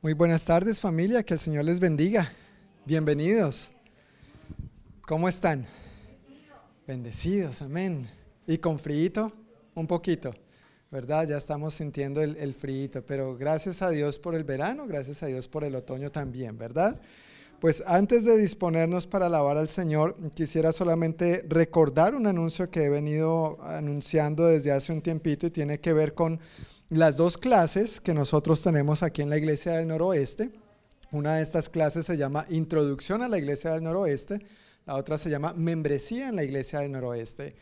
Muy buenas tardes familia, que el Señor les bendiga. Bienvenidos. ¿Cómo están? Bendecidos, amén. ¿Y con frío? Un poquito, ¿verdad? Ya estamos sintiendo el, el frío, pero gracias a Dios por el verano, gracias a Dios por el otoño también, ¿verdad? Pues antes de disponernos para alabar al Señor, quisiera solamente recordar un anuncio que he venido anunciando desde hace un tiempito y tiene que ver con las dos clases que nosotros tenemos aquí en la Iglesia del Noroeste. Una de estas clases se llama Introducción a la Iglesia del Noroeste, la otra se llama Membresía en la Iglesia del Noroeste.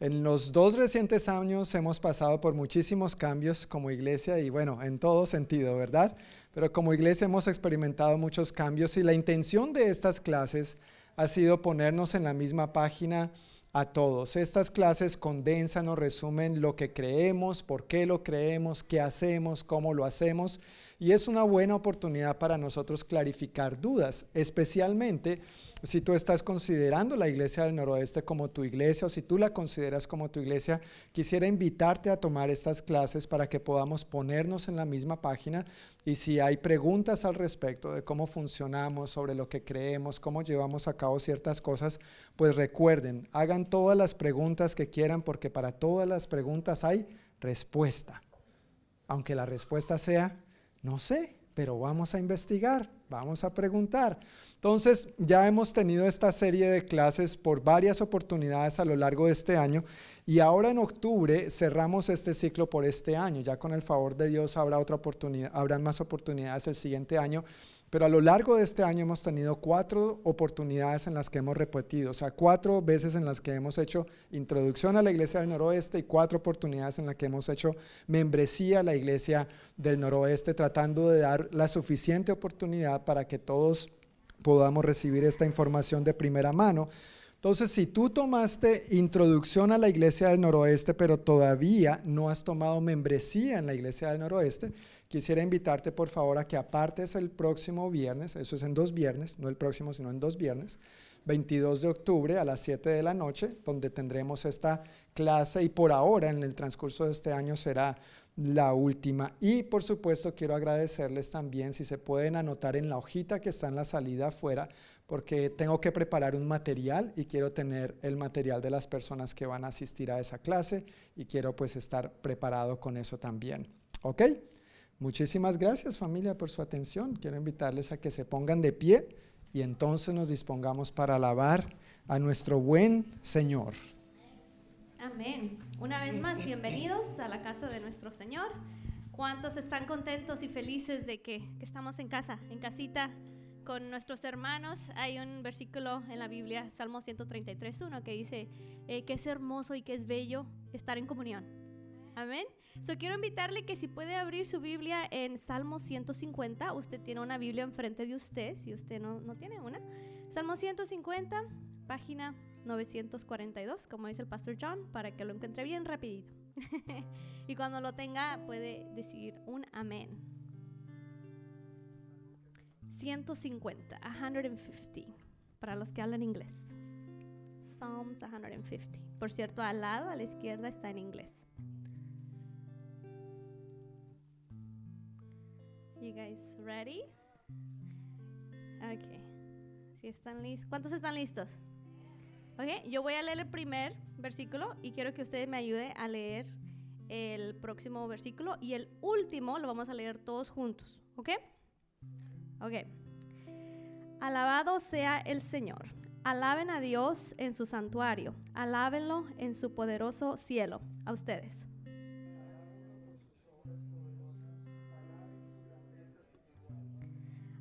En los dos recientes años hemos pasado por muchísimos cambios como iglesia y bueno, en todo sentido, ¿verdad? Pero como iglesia hemos experimentado muchos cambios y la intención de estas clases ha sido ponernos en la misma página a todos. Estas clases condensan o resumen lo que creemos, por qué lo creemos, qué hacemos, cómo lo hacemos y es una buena oportunidad para nosotros clarificar dudas, especialmente si tú estás considerando la iglesia del noroeste como tu iglesia o si tú la consideras como tu iglesia, quisiera invitarte a tomar estas clases para que podamos ponernos en la misma página y si hay preguntas al respecto de cómo funcionamos, sobre lo que creemos, cómo llevamos a cabo ciertas cosas, pues recuerden, hagan todas las preguntas que quieran porque para todas las preguntas hay respuesta. Aunque la respuesta sea no sé, pero vamos a investigar, vamos a preguntar. Entonces, ya hemos tenido esta serie de clases por varias oportunidades a lo largo de este año y ahora en octubre cerramos este ciclo por este año. Ya con el favor de Dios habrá otra oportunidad, habrán más oportunidades el siguiente año pero a lo largo de este año hemos tenido cuatro oportunidades en las que hemos repetido, o sea, cuatro veces en las que hemos hecho introducción a la iglesia del noroeste y cuatro oportunidades en las que hemos hecho membresía a la iglesia del noroeste, tratando de dar la suficiente oportunidad para que todos podamos recibir esta información de primera mano. Entonces, si tú tomaste introducción a la iglesia del noroeste, pero todavía no has tomado membresía en la iglesia del noroeste, quisiera invitarte por favor a que apartes el próximo viernes, eso es en dos viernes, no el próximo, sino en dos viernes, 22 de octubre a las 7 de la noche, donde tendremos esta clase y por ahora en el transcurso de este año será la última. Y por supuesto quiero agradecerles también si se pueden anotar en la hojita que está en la salida afuera, porque tengo que preparar un material y quiero tener el material de las personas que van a asistir a esa clase y quiero pues estar preparado con eso también. ¿Ok? Muchísimas gracias familia por su atención. Quiero invitarles a que se pongan de pie y entonces nos dispongamos para alabar a nuestro buen Señor. Amén. Una vez más, bienvenidos a la casa de nuestro Señor. ¿Cuántos están contentos y felices de que, estamos en casa, en casita, con nuestros hermanos? Hay un versículo en la Biblia, Salmo 133.1, que dice eh, que es hermoso y que es bello estar en comunión. Amén. So, quiero invitarle que si puede abrir su Biblia en Salmo 150, usted tiene una Biblia enfrente de usted, si usted no, no tiene una. Salmo 150, página 942, como dice el Pastor John, para que lo encuentre bien rapidito. y cuando lo tenga puede decir un amén. 150, 150, para los que hablan inglés. Psalms 150. Por cierto, al lado, a la izquierda, está en inglés. You guys ready? Ok. Si están listos. ¿Cuántos están listos? Ok, yo voy a leer el primer versículo y quiero que ustedes me ayuden a leer el próximo versículo y el último lo vamos a leer todos juntos. ¿Ok? Ok. Alabado sea el Señor. Alaben a Dios en su santuario. Alábenlo en su poderoso cielo. A ustedes.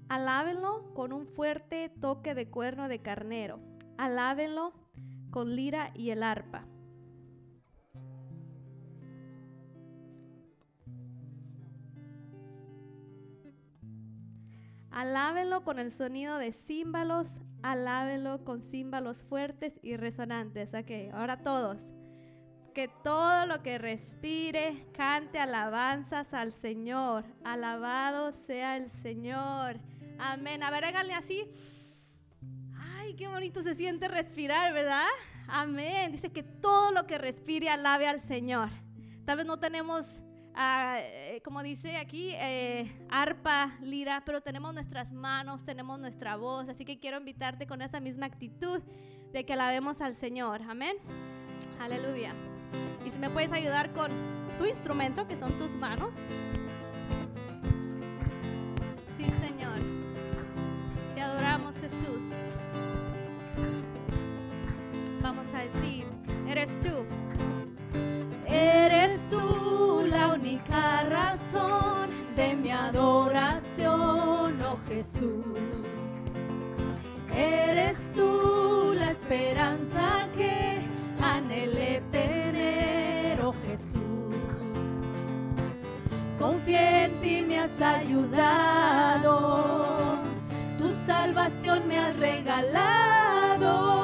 Alábenlo con un fuerte toque de cuerno de carnero. Alábenlo con lira y el arpa. Alábenlo con el sonido de címbalos, alábenlo con címbalos fuertes y resonantes. Ok, ahora todos. Que todo lo que respire cante alabanzas al Señor. Alabado sea el Señor. Amén. A ver, háganle así. Ay, qué bonito se siente respirar, ¿verdad? Amén. Dice que todo lo que respire alabe al Señor. Tal vez no tenemos ah, eh, como dice aquí, eh, arpa, lira, pero tenemos nuestras manos, tenemos nuestra voz, así que quiero invitarte con esa misma actitud de que alabemos al Señor. Amén. Aleluya. Y si me puedes ayudar con tu instrumento, que son tus manos. Vamos a decir, eres tú. Eres tú la única razón de mi adoración, oh Jesús. Eres tú la esperanza que anhelé tener, oh Jesús. Confié en ti, me has ayudado. Tu salvación me has regalado.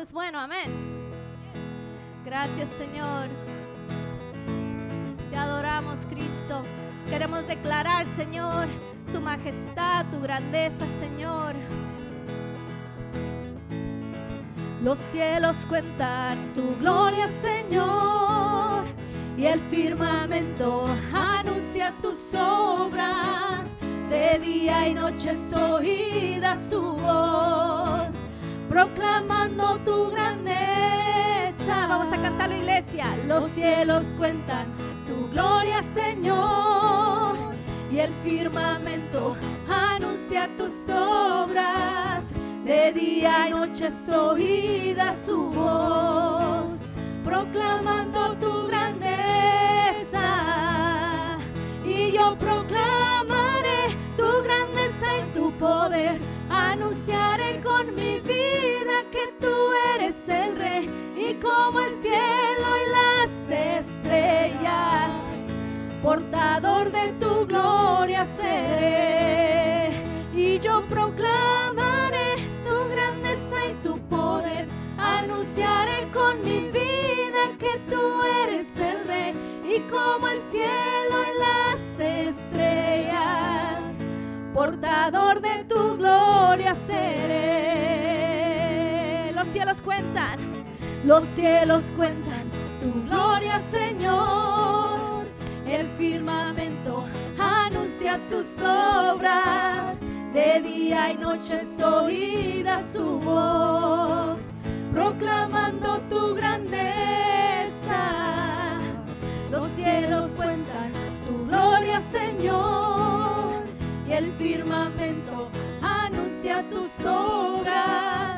Es bueno, amén. Gracias, Señor. Te adoramos, Cristo. Queremos declarar, Señor, tu majestad, tu grandeza, Señor. Los cielos cuentan tu gloria, Señor, y el firmamento anuncia tus obras. De día y noche es oída su voz, proclamando tu grandeza. Vamos a cantar la iglesia. Los cielos cuentan tu gloria, Señor, y el firmamento anuncia tus obras. De día y noche es oída su voz, proclamando tu grandeza. Como el cielo y las estrellas, portador de tu gloria seré. Y yo proclamaré tu grandeza y tu poder. Anunciaré con mi vida que tú eres el rey y como el cielo y las estrellas, portador de tu gloria seré. Los cielos cuentan. Los cielos cuentan tu gloria, Señor. El firmamento anuncia sus obras. De día y noche es oída su voz, proclamando tu grandeza. Los cielos cuentan tu gloria, Señor. Y el firmamento anuncia tus obras.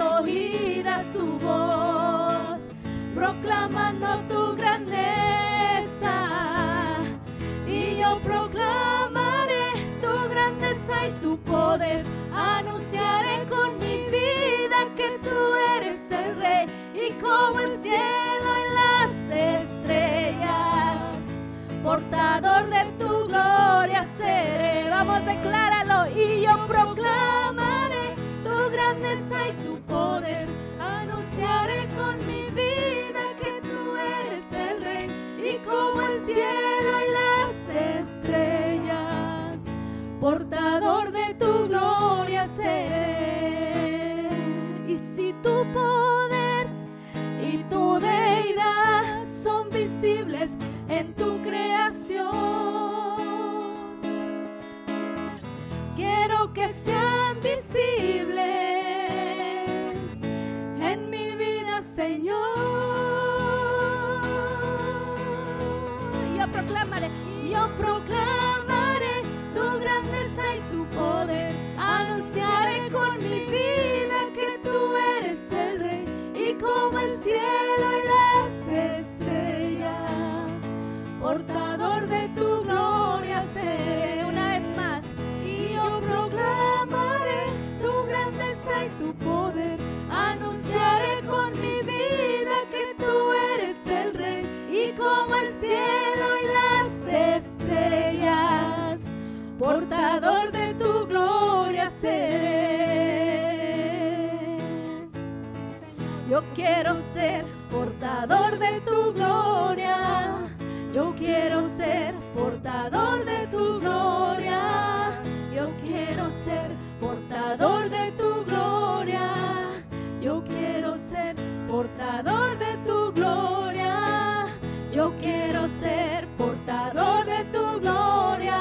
Oída su voz, proclamando tu grandeza. Y yo proclamaré tu grandeza y tu poder. Anunciaré con mi vida que tú eres el rey. Y como el cielo y las estrellas, portador quiero ser portador de tu gloria. Yo quiero ser portador de tu gloria. Yo quiero ser portador de tu gloria. Yo quiero ser portador de tu gloria. Yo quiero ser portador de tu gloria.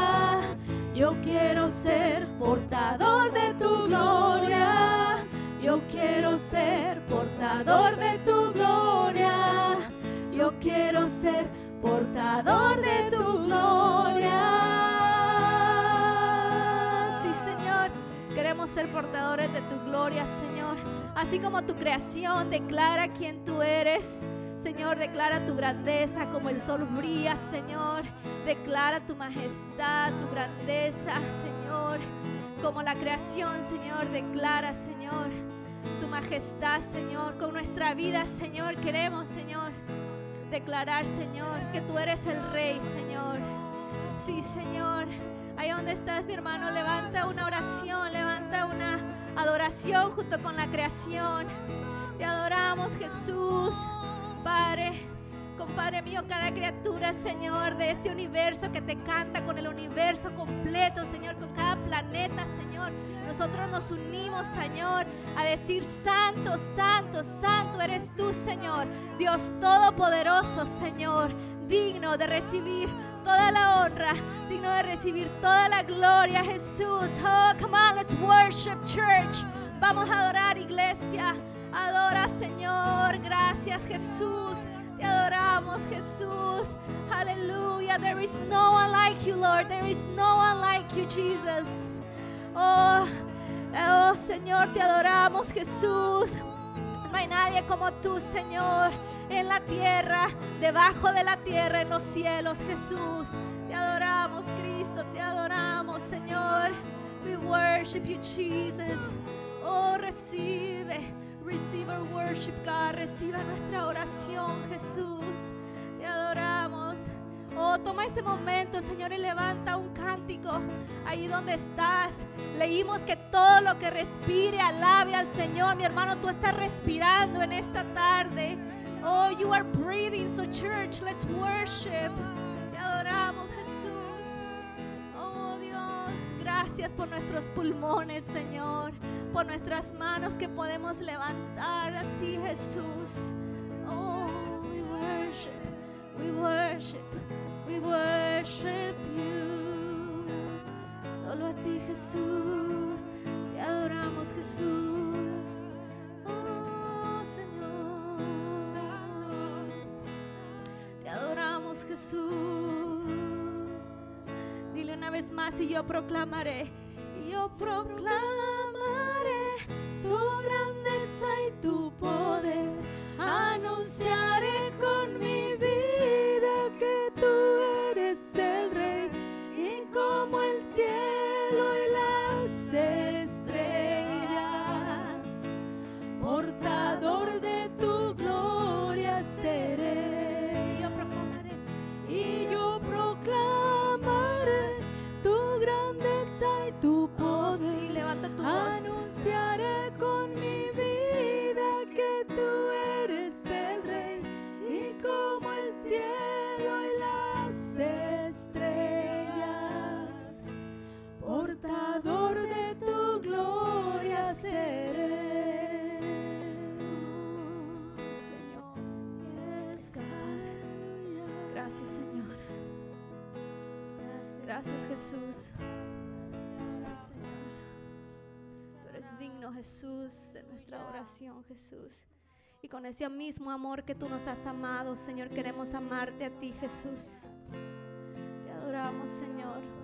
Yo quiero ser portador de tu gloria. Yo quiero ser portador de tu gloria. Yo quiero ser portador de tu gloria. Sí, Señor. Queremos ser portadores de tu gloria, Señor. Así como tu creación declara quién tú eres. Señor, declara tu grandeza como el sol brilla, Señor. Declara tu majestad, tu grandeza, Señor. Como la creación, Señor, declara, Señor, majestad, Señor. Con nuestra vida, Señor, queremos, Señor, declarar, Señor, que tú eres el Rey, Señor. Sí, Señor. Ahí donde estás, mi hermano, levanta una oración, levanta una adoración junto con la creación. Te adoramos, Jesús. Padre, compadre mío, cada criatura, Señor, de este universo que te canta con el universo completo, Señor, con cada planeta, Señor. Nosotros nos unimos, Señor, a decir, Santo, Santo, Santo eres tú, Señor. Dios Todopoderoso, Señor, digno de recibir toda la honra, digno de recibir toda la gloria, Jesús. Oh, come on, let's worship, church. Vamos a adorar, iglesia. Adora, Señor. Gracias, Jesús. Te adoramos, Jesús. Aleluya. There is no one like you, Lord. There is no one like you, Jesus. Oh, oh, Señor, te adoramos, Jesús. No hay nadie como tú, Señor, en la tierra, debajo de la tierra, en los cielos, Jesús. Te adoramos, Cristo, te adoramos, Señor. We worship you, Jesus. Oh, recibe, receive our worship, God. Reciba nuestra oración, Jesús. Te adoramos. Oh, toma este momento, Señor, y levanta un cántico ahí donde estás. Leímos que todo lo que respire alabe al Señor. Mi hermano, tú estás respirando en esta tarde. Oh, you are breathing. So, church, let's worship. Te adoramos, Jesús. Oh, Dios, gracias por nuestros pulmones, Señor. Por nuestras manos que podemos levantar a ti, Jesús. Oh, we worship. We worship. We worship you. Solo a ti, Jesús. Te adoramos, Jesús. Oh, Señor. Te adoramos, Jesús. Dile una vez más y yo proclamaré. Yo proclamaré tu grandeza y tu poder. Anunciaré con Gracias, Jesús. Sí, Señor. Tú eres digno, Jesús, de nuestra oración, Jesús. Y con ese mismo amor que tú nos has amado, Señor, queremos amarte a ti, Jesús. Te adoramos, Señor.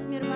Casimiro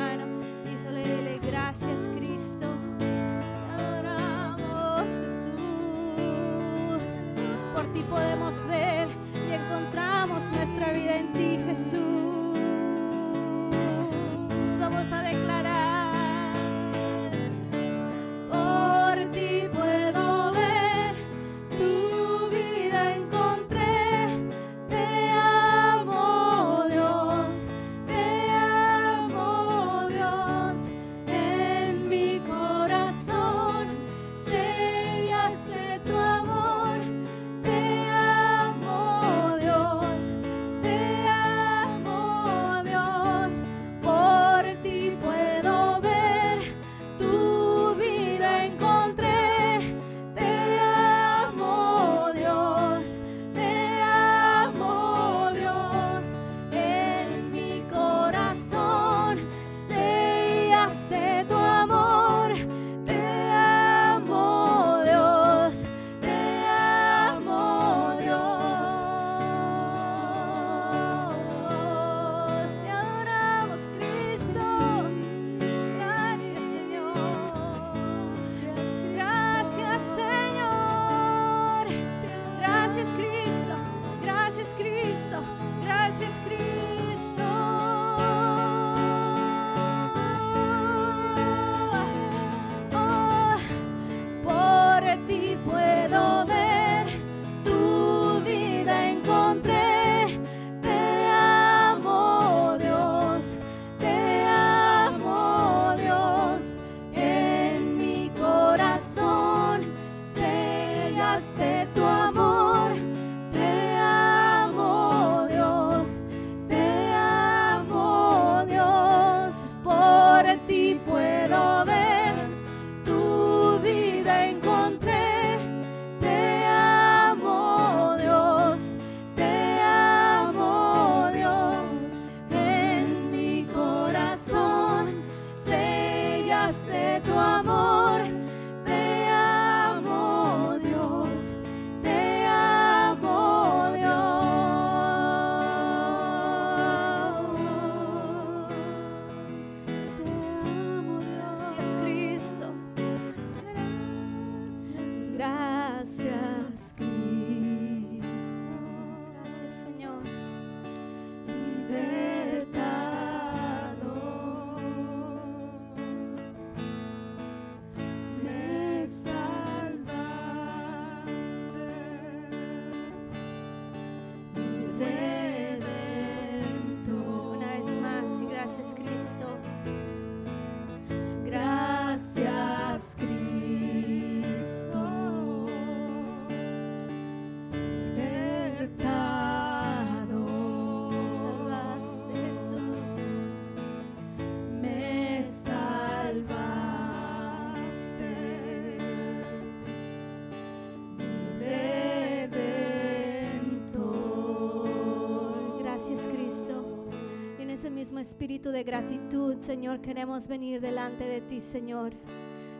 espíritu de gratitud, Señor, queremos venir delante de ti, Señor,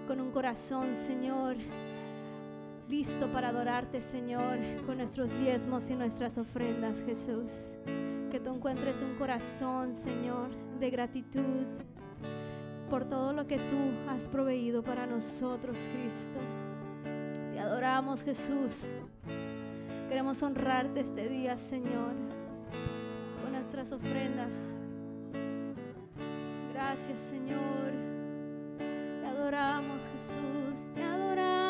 con un corazón, Señor, listo para adorarte, Señor, con nuestros diezmos y nuestras ofrendas, Jesús. Que tú encuentres un corazón, Señor, de gratitud por todo lo que tú has proveído para nosotros, Cristo. Te adoramos, Jesús. Queremos honrarte este día, Señor, con nuestras ofrendas gracias, Señor. Te adoramos, Jesús, te adoramos.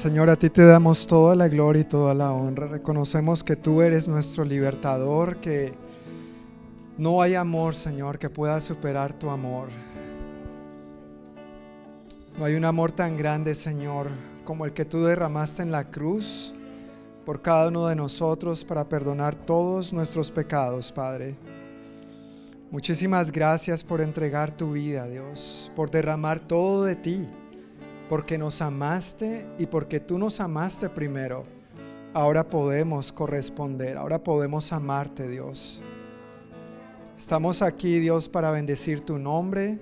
Señor, a ti te damos toda la gloria y toda la honra. Reconocemos que tú eres nuestro libertador, que no hay amor, Señor, que pueda superar tu amor. No hay un amor tan grande, Señor, como el que tú derramaste en la cruz por cada uno de nosotros para perdonar todos nuestros pecados, Padre. Muchísimas gracias por entregar tu vida, Dios, por derramar todo de ti porque nos amaste y porque tú nos amaste primero, ahora podemos corresponder, ahora podemos amarte, Dios. Estamos aquí, Dios, para bendecir tu nombre,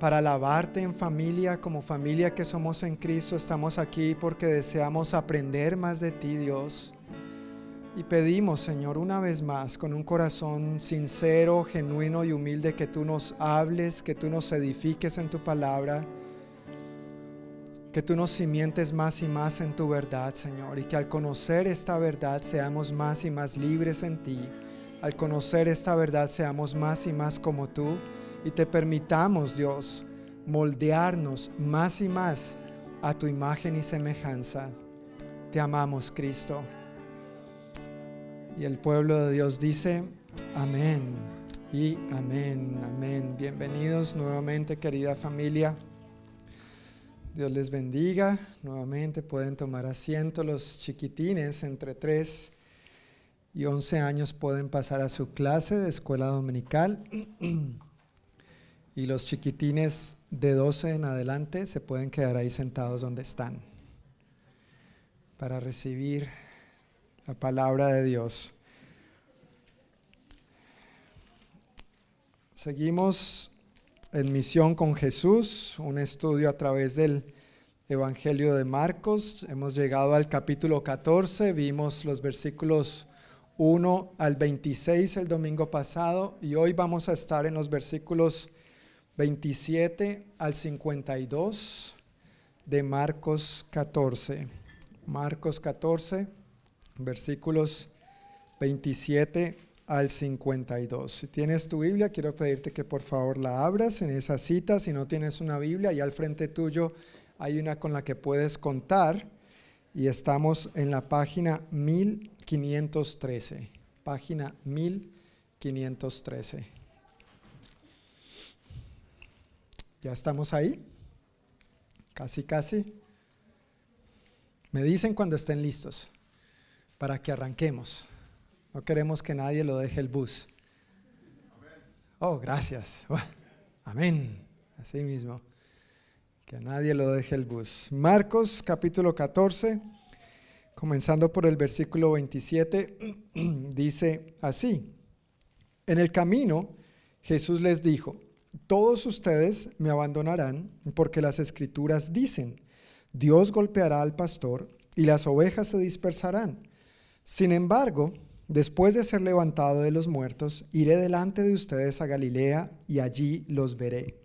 para alabarte en familia, como familia que somos en Cristo. Estamos aquí porque deseamos aprender más de ti, Dios. Y pedimos, Señor, una vez más, con un corazón sincero, genuino y humilde, que tú nos hables, que tú nos edifiques en tu palabra que tú nos simientes más y más en tu verdad, Señor, y que al conocer esta verdad seamos más y más libres en ti. Al conocer esta verdad seamos más y más como tú y te permitamos, Dios, moldearnos más y más a tu imagen y semejanza. Te amamos, Cristo. Y el pueblo de Dios dice, amén y amén, amén. Bienvenidos nuevamente, querida familia. Dios les bendiga. Nuevamente pueden tomar asiento. Los chiquitines entre 3 y 11 años pueden pasar a su clase de escuela dominical. Y los chiquitines de 12 en adelante se pueden quedar ahí sentados donde están para recibir la palabra de Dios. Seguimos en Misión con Jesús, un estudio a través del Evangelio de Marcos. Hemos llegado al capítulo 14, vimos los versículos 1 al 26 el domingo pasado y hoy vamos a estar en los versículos 27 al 52 de Marcos 14. Marcos 14, versículos 27 al 52. Si tienes tu Biblia, quiero pedirte que por favor la abras en esa cita. Si no tienes una Biblia, y al frente tuyo hay una con la que puedes contar. Y estamos en la página 1513. Página 1513. ¿Ya estamos ahí? Casi, casi. Me dicen cuando estén listos para que arranquemos. No queremos que nadie lo deje el bus. Oh, gracias. Amén. Así mismo. Que nadie lo deje el bus. Marcos capítulo 14, comenzando por el versículo 27, dice así. En el camino Jesús les dijo, todos ustedes me abandonarán porque las escrituras dicen, Dios golpeará al pastor y las ovejas se dispersarán. Sin embargo, Después de ser levantado de los muertos, iré delante de ustedes a Galilea y allí los veré.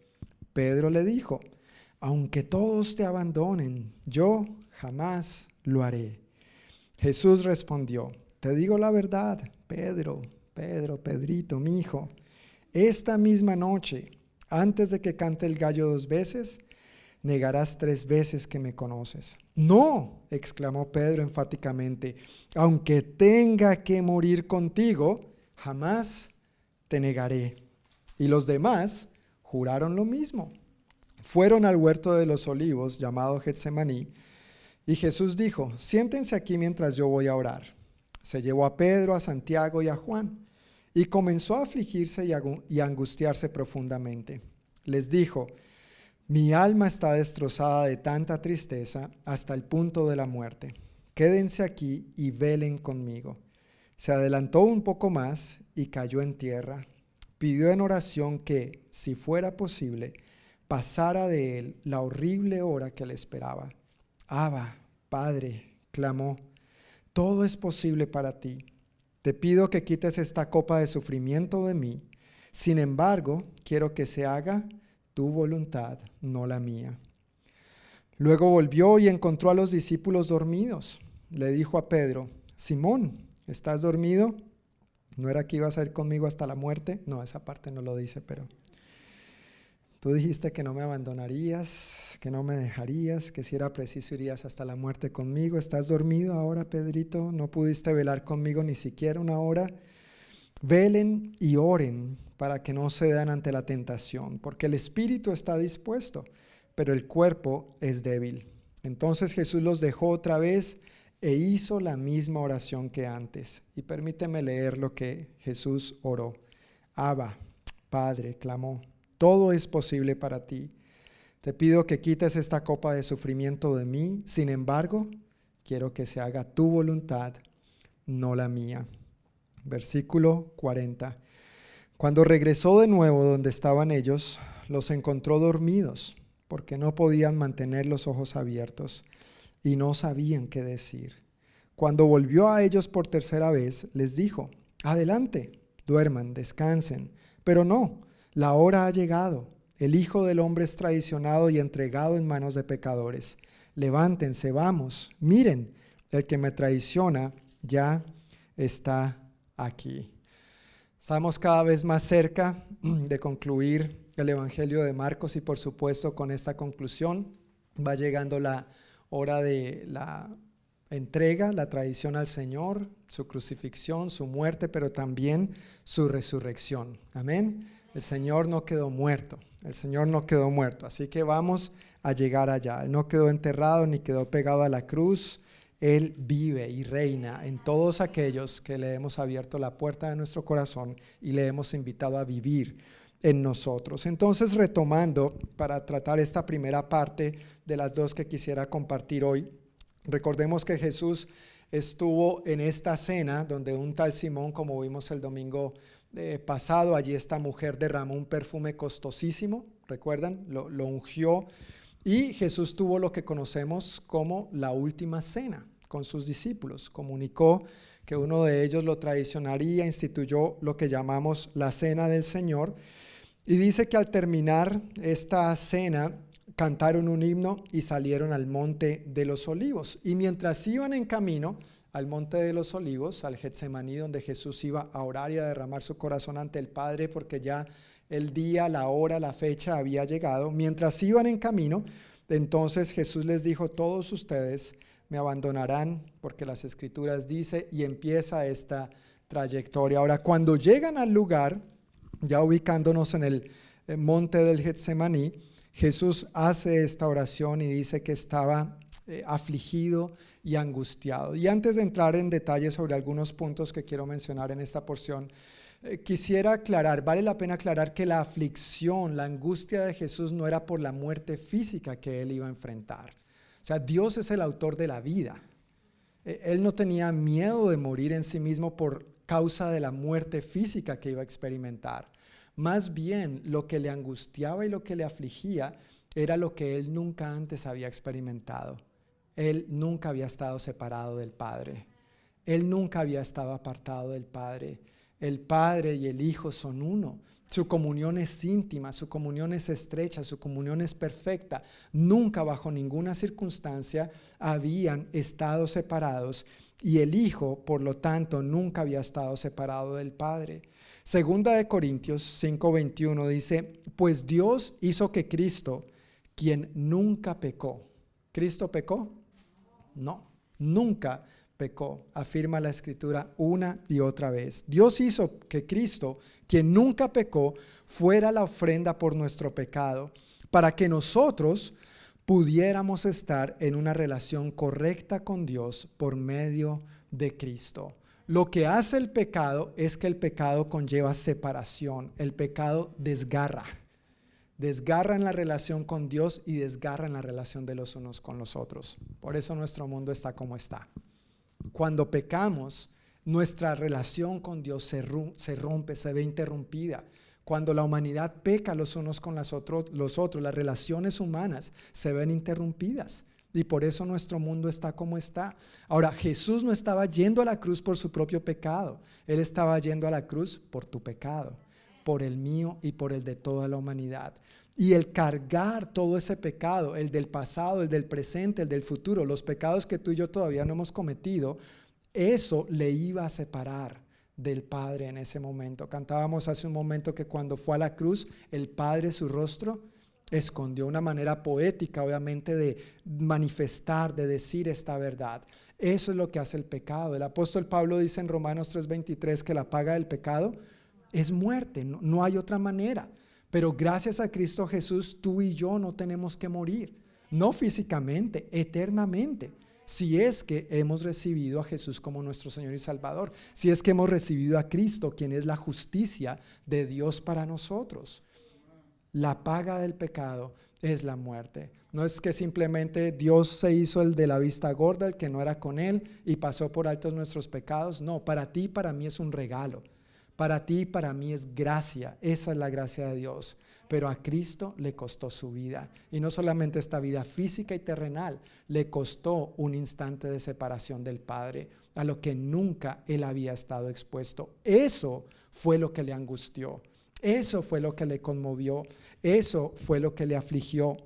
Pedro le dijo, aunque todos te abandonen, yo jamás lo haré. Jesús respondió, te digo la verdad, Pedro, Pedro, Pedrito, mi hijo, esta misma noche, antes de que cante el gallo dos veces, negarás tres veces que me conoces. No, exclamó Pedro enfáticamente, aunque tenga que morir contigo, jamás te negaré. Y los demás juraron lo mismo. Fueron al huerto de los olivos, llamado Getsemaní, y Jesús dijo, siéntense aquí mientras yo voy a orar. Se llevó a Pedro, a Santiago y a Juan, y comenzó a afligirse y angustiarse profundamente. Les dijo, mi alma está destrozada de tanta tristeza hasta el punto de la muerte. Quédense aquí y velen conmigo. Se adelantó un poco más y cayó en tierra. Pidió en oración que, si fuera posible, pasara de él la horrible hora que le esperaba. Abba, Padre, clamó, todo es posible para ti. Te pido que quites esta copa de sufrimiento de mí. Sin embargo, quiero que se haga tu voluntad, no la mía. Luego volvió y encontró a los discípulos dormidos. Le dijo a Pedro, Simón, ¿estás dormido? ¿No era que ibas a ir conmigo hasta la muerte? No, esa parte no lo dice, pero tú dijiste que no me abandonarías, que no me dejarías, que si era preciso irías hasta la muerte conmigo. ¿Estás dormido ahora, Pedrito? ¿No pudiste velar conmigo ni siquiera una hora? Velen y oren para que no cedan ante la tentación, porque el espíritu está dispuesto, pero el cuerpo es débil. Entonces Jesús los dejó otra vez e hizo la misma oración que antes. Y permíteme leer lo que Jesús oró. Abba, Padre, clamó, todo es posible para ti. Te pido que quites esta copa de sufrimiento de mí, sin embargo, quiero que se haga tu voluntad, no la mía. Versículo 40. Cuando regresó de nuevo donde estaban ellos, los encontró dormidos, porque no podían mantener los ojos abiertos y no sabían qué decir. Cuando volvió a ellos por tercera vez, les dijo, adelante, duerman, descansen. Pero no, la hora ha llegado. El Hijo del Hombre es traicionado y entregado en manos de pecadores. Levántense, vamos, miren, el que me traiciona ya está aquí. Estamos cada vez más cerca de concluir el Evangelio de Marcos y por supuesto con esta conclusión va llegando la hora de la entrega, la tradición al Señor, su crucifixión, su muerte, pero también su resurrección. Amén. El Señor no quedó muerto, el Señor no quedó muerto, así que vamos a llegar allá. Él no quedó enterrado ni quedó pegado a la cruz. Él vive y reina en todos aquellos que le hemos abierto la puerta de nuestro corazón y le hemos invitado a vivir en nosotros. Entonces, retomando para tratar esta primera parte de las dos que quisiera compartir hoy, recordemos que Jesús estuvo en esta cena donde un tal Simón, como vimos el domingo eh, pasado, allí esta mujer derramó un perfume costosísimo, recuerdan, lo, lo ungió y Jesús tuvo lo que conocemos como la última cena con sus discípulos, comunicó que uno de ellos lo traicionaría, instituyó lo que llamamos la cena del Señor y dice que al terminar esta cena, cantaron un himno y salieron al monte de los olivos. Y mientras iban en camino al monte de los olivos, al Getsemaní, donde Jesús iba a orar y a derramar su corazón ante el Padre, porque ya el día, la hora, la fecha había llegado, mientras iban en camino, entonces Jesús les dijo, todos ustedes me abandonarán, porque las escrituras dice, y empieza esta trayectoria. Ahora, cuando llegan al lugar, ya ubicándonos en el eh, monte del Getsemaní, Jesús hace esta oración y dice que estaba eh, afligido y angustiado. Y antes de entrar en detalle sobre algunos puntos que quiero mencionar en esta porción, eh, quisiera aclarar, vale la pena aclarar que la aflicción, la angustia de Jesús no era por la muerte física que él iba a enfrentar. O sea, Dios es el autor de la vida. Él no tenía miedo de morir en sí mismo por causa de la muerte física que iba a experimentar. Más bien lo que le angustiaba y lo que le afligía era lo que él nunca antes había experimentado. Él nunca había estado separado del Padre. Él nunca había estado apartado del Padre. El Padre y el Hijo son uno. Su comunión es íntima, su comunión es estrecha, su comunión es perfecta. Nunca bajo ninguna circunstancia habían estado separados y el Hijo, por lo tanto, nunca había estado separado del Padre. Segunda de Corintios 5:21 dice, pues Dios hizo que Cristo, quien nunca pecó, ¿Cristo pecó? No, nunca pecó, afirma la escritura una y otra vez. Dios hizo que Cristo, quien nunca pecó, fuera la ofrenda por nuestro pecado, para que nosotros pudiéramos estar en una relación correcta con Dios por medio de Cristo. Lo que hace el pecado es que el pecado conlleva separación, el pecado desgarra, desgarra en la relación con Dios y desgarra en la relación de los unos con los otros. Por eso nuestro mundo está como está. Cuando pecamos, nuestra relación con Dios se, rompe, se ve interrumpida. Cuando la humanidad peca los unos con los otros, las relaciones humanas se ven interrumpidas. Y por eso nuestro mundo está como está. Ahora, Jesús no estaba yendo a la cruz por su propio pecado. Él estaba yendo a la cruz por tu pecado, por el mío y por el de toda la humanidad. Y el cargar todo ese pecado, el del pasado, el del presente, el del futuro, los pecados que tú y yo todavía no hemos cometido, eso le iba a separar del Padre en ese momento. Cantábamos hace un momento que cuando fue a la cruz, el Padre su rostro escondió una manera poética, obviamente, de manifestar, de decir esta verdad. Eso es lo que hace el pecado. El apóstol Pablo dice en Romanos 3:23 que la paga del pecado es muerte, no hay otra manera. Pero gracias a Cristo Jesús, tú y yo no tenemos que morir, no físicamente, eternamente. Si es que hemos recibido a Jesús como nuestro Señor y Salvador, si es que hemos recibido a Cristo, quien es la justicia de Dios para nosotros. La paga del pecado es la muerte. No es que simplemente Dios se hizo el de la vista gorda, el que no era con Él, y pasó por altos nuestros pecados. No, para ti, para mí es un regalo. Para ti y para mí es gracia, esa es la gracia de Dios. Pero a Cristo le costó su vida. Y no solamente esta vida física y terrenal, le costó un instante de separación del Padre, a lo que nunca él había estado expuesto. Eso fue lo que le angustió. Eso fue lo que le conmovió. Eso fue lo que le afligió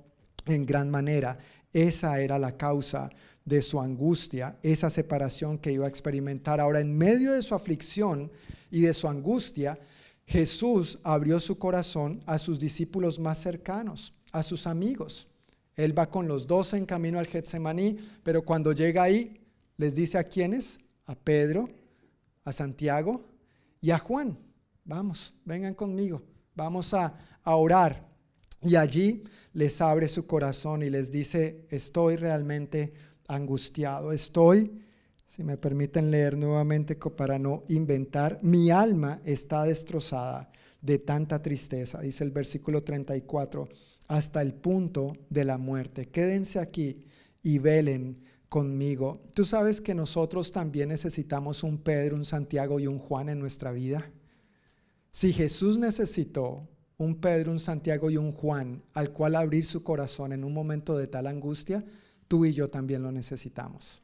en gran manera. Esa era la causa de su angustia, esa separación que iba a experimentar. Ahora, en medio de su aflicción, y de su angustia, Jesús abrió su corazón a sus discípulos más cercanos, a sus amigos. Él va con los doce en camino al Getsemaní, pero cuando llega ahí, les dice a quiénes, a Pedro, a Santiago y a Juan, vamos, vengan conmigo, vamos a, a orar. Y allí les abre su corazón y les dice, estoy realmente angustiado, estoy si me permiten leer nuevamente para no inventar, mi alma está destrozada de tanta tristeza, dice el versículo 34, hasta el punto de la muerte. Quédense aquí y velen conmigo. Tú sabes que nosotros también necesitamos un Pedro, un Santiago y un Juan en nuestra vida. Si Jesús necesitó un Pedro, un Santiago y un Juan al cual abrir su corazón en un momento de tal angustia, tú y yo también lo necesitamos.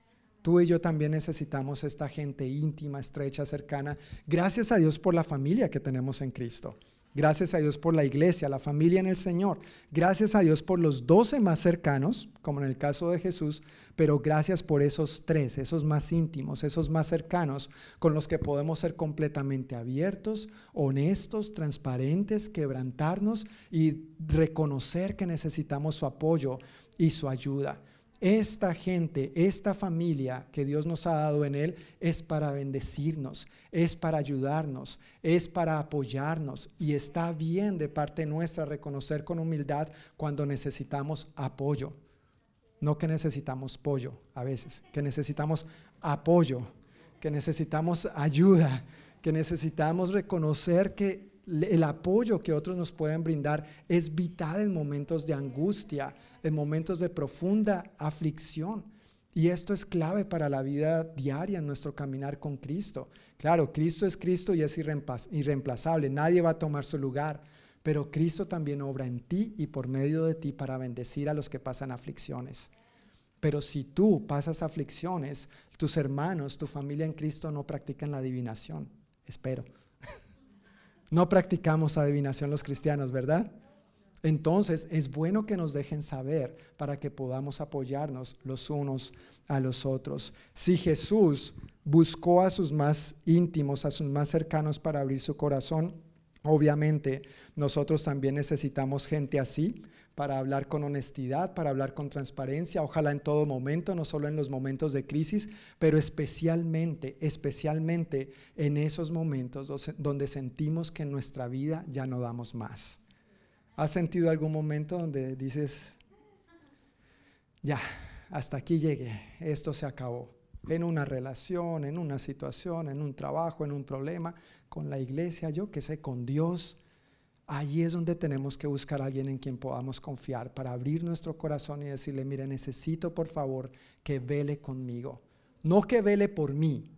Tú y yo también necesitamos esta gente íntima, estrecha, cercana. Gracias a Dios por la familia que tenemos en Cristo. Gracias a Dios por la iglesia, la familia en el Señor. Gracias a Dios por los doce más cercanos, como en el caso de Jesús, pero gracias por esos tres, esos más íntimos, esos más cercanos, con los que podemos ser completamente abiertos, honestos, transparentes, quebrantarnos y reconocer que necesitamos su apoyo y su ayuda. Esta gente, esta familia que Dios nos ha dado en Él es para bendecirnos, es para ayudarnos, es para apoyarnos y está bien de parte nuestra reconocer con humildad cuando necesitamos apoyo. No que necesitamos pollo a veces, que necesitamos apoyo, que necesitamos ayuda, que necesitamos reconocer que el apoyo que otros nos pueden brindar es vital en momentos de angustia, en momentos de profunda aflicción. Y esto es clave para la vida diaria en nuestro caminar con Cristo. Claro, Cristo es Cristo y es irreemplazable, nadie va a tomar su lugar, pero Cristo también obra en ti y por medio de ti para bendecir a los que pasan aflicciones. Pero si tú pasas aflicciones, tus hermanos, tu familia en Cristo no practican la adivinación, espero. No practicamos adivinación los cristianos, ¿verdad? Entonces es bueno que nos dejen saber para que podamos apoyarnos los unos a los otros. Si Jesús buscó a sus más íntimos, a sus más cercanos para abrir su corazón, obviamente nosotros también necesitamos gente así para hablar con honestidad, para hablar con transparencia, ojalá en todo momento, no solo en los momentos de crisis, pero especialmente, especialmente en esos momentos donde sentimos que en nuestra vida ya no damos más. ¿Has sentido algún momento donde dices, ya, hasta aquí llegué, esto se acabó? En una relación, en una situación, en un trabajo, en un problema, con la iglesia, yo que sé, con Dios Allí es donde tenemos que buscar a alguien en quien podamos confiar para abrir nuestro corazón y decirle, mire, necesito por favor que vele conmigo. No que vele por mí,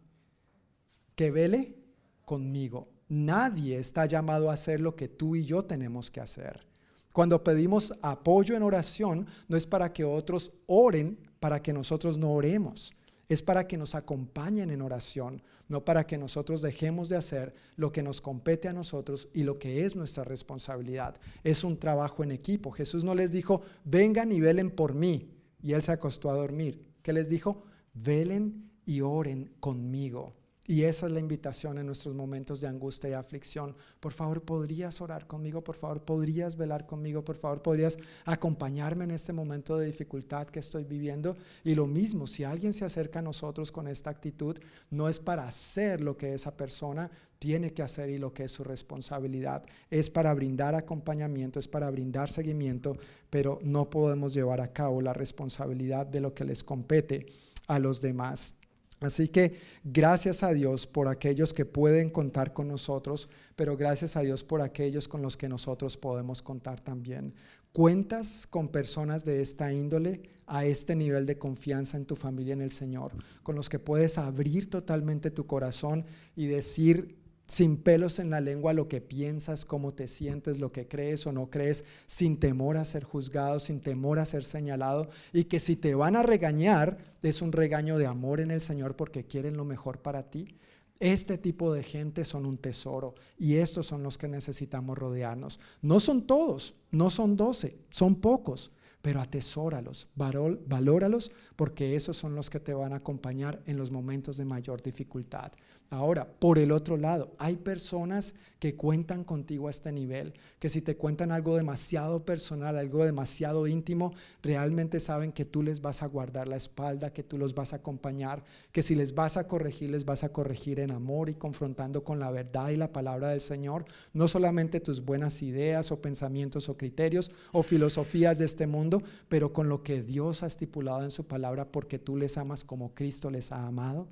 que vele conmigo. Nadie está llamado a hacer lo que tú y yo tenemos que hacer. Cuando pedimos apoyo en oración, no es para que otros oren, para que nosotros no oremos. Es para que nos acompañen en oración, no para que nosotros dejemos de hacer lo que nos compete a nosotros y lo que es nuestra responsabilidad. Es un trabajo en equipo. Jesús no les dijo, vengan y velen por mí. Y él se acostó a dormir. ¿Qué les dijo? Velen y oren conmigo. Y esa es la invitación en nuestros momentos de angustia y aflicción. Por favor, ¿podrías orar conmigo? Por favor, ¿podrías velar conmigo? Por favor, ¿podrías acompañarme en este momento de dificultad que estoy viviendo? Y lo mismo, si alguien se acerca a nosotros con esta actitud, no es para hacer lo que esa persona tiene que hacer y lo que es su responsabilidad. Es para brindar acompañamiento, es para brindar seguimiento, pero no podemos llevar a cabo la responsabilidad de lo que les compete a los demás. Así que gracias a Dios por aquellos que pueden contar con nosotros, pero gracias a Dios por aquellos con los que nosotros podemos contar también. ¿Cuentas con personas de esta índole a este nivel de confianza en tu familia en el Señor, con los que puedes abrir totalmente tu corazón y decir, sin pelos en la lengua lo que piensas, cómo te sientes, lo que crees o no crees, sin temor a ser juzgado, sin temor a ser señalado, y que si te van a regañar, es un regaño de amor en el Señor porque quieren lo mejor para ti. Este tipo de gente son un tesoro y estos son los que necesitamos rodearnos. No son todos, no son doce, son pocos, pero atesóralos, valóralos, porque esos son los que te van a acompañar en los momentos de mayor dificultad. Ahora, por el otro lado, hay personas que cuentan contigo a este nivel, que si te cuentan algo demasiado personal, algo demasiado íntimo, realmente saben que tú les vas a guardar la espalda, que tú los vas a acompañar, que si les vas a corregir, les vas a corregir en amor y confrontando con la verdad y la palabra del Señor, no solamente tus buenas ideas o pensamientos o criterios o filosofías de este mundo, pero con lo que Dios ha estipulado en su palabra porque tú les amas como Cristo les ha amado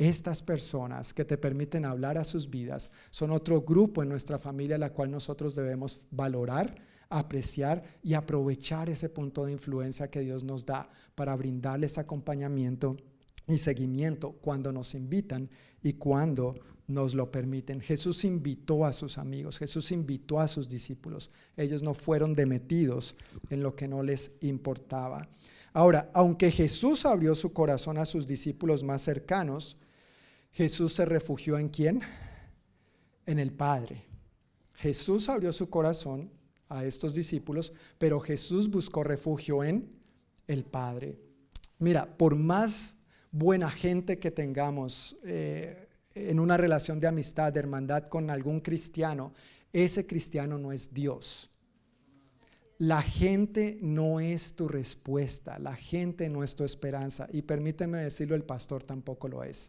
estas personas que te permiten hablar a sus vidas son otro grupo en nuestra familia la cual nosotros debemos valorar, apreciar y aprovechar ese punto de influencia que Dios nos da para brindarles acompañamiento y seguimiento cuando nos invitan y cuando nos lo permiten. Jesús invitó a sus amigos, Jesús invitó a sus discípulos. Ellos no fueron demetidos en lo que no les importaba. Ahora, aunque Jesús abrió su corazón a sus discípulos más cercanos, Jesús se refugió en quién? En el Padre. Jesús abrió su corazón a estos discípulos, pero Jesús buscó refugio en el Padre. Mira, por más buena gente que tengamos eh, en una relación de amistad, de hermandad con algún cristiano, ese cristiano no es Dios. La gente no es tu respuesta, la gente no es tu esperanza. Y permíteme decirlo, el pastor tampoco lo es.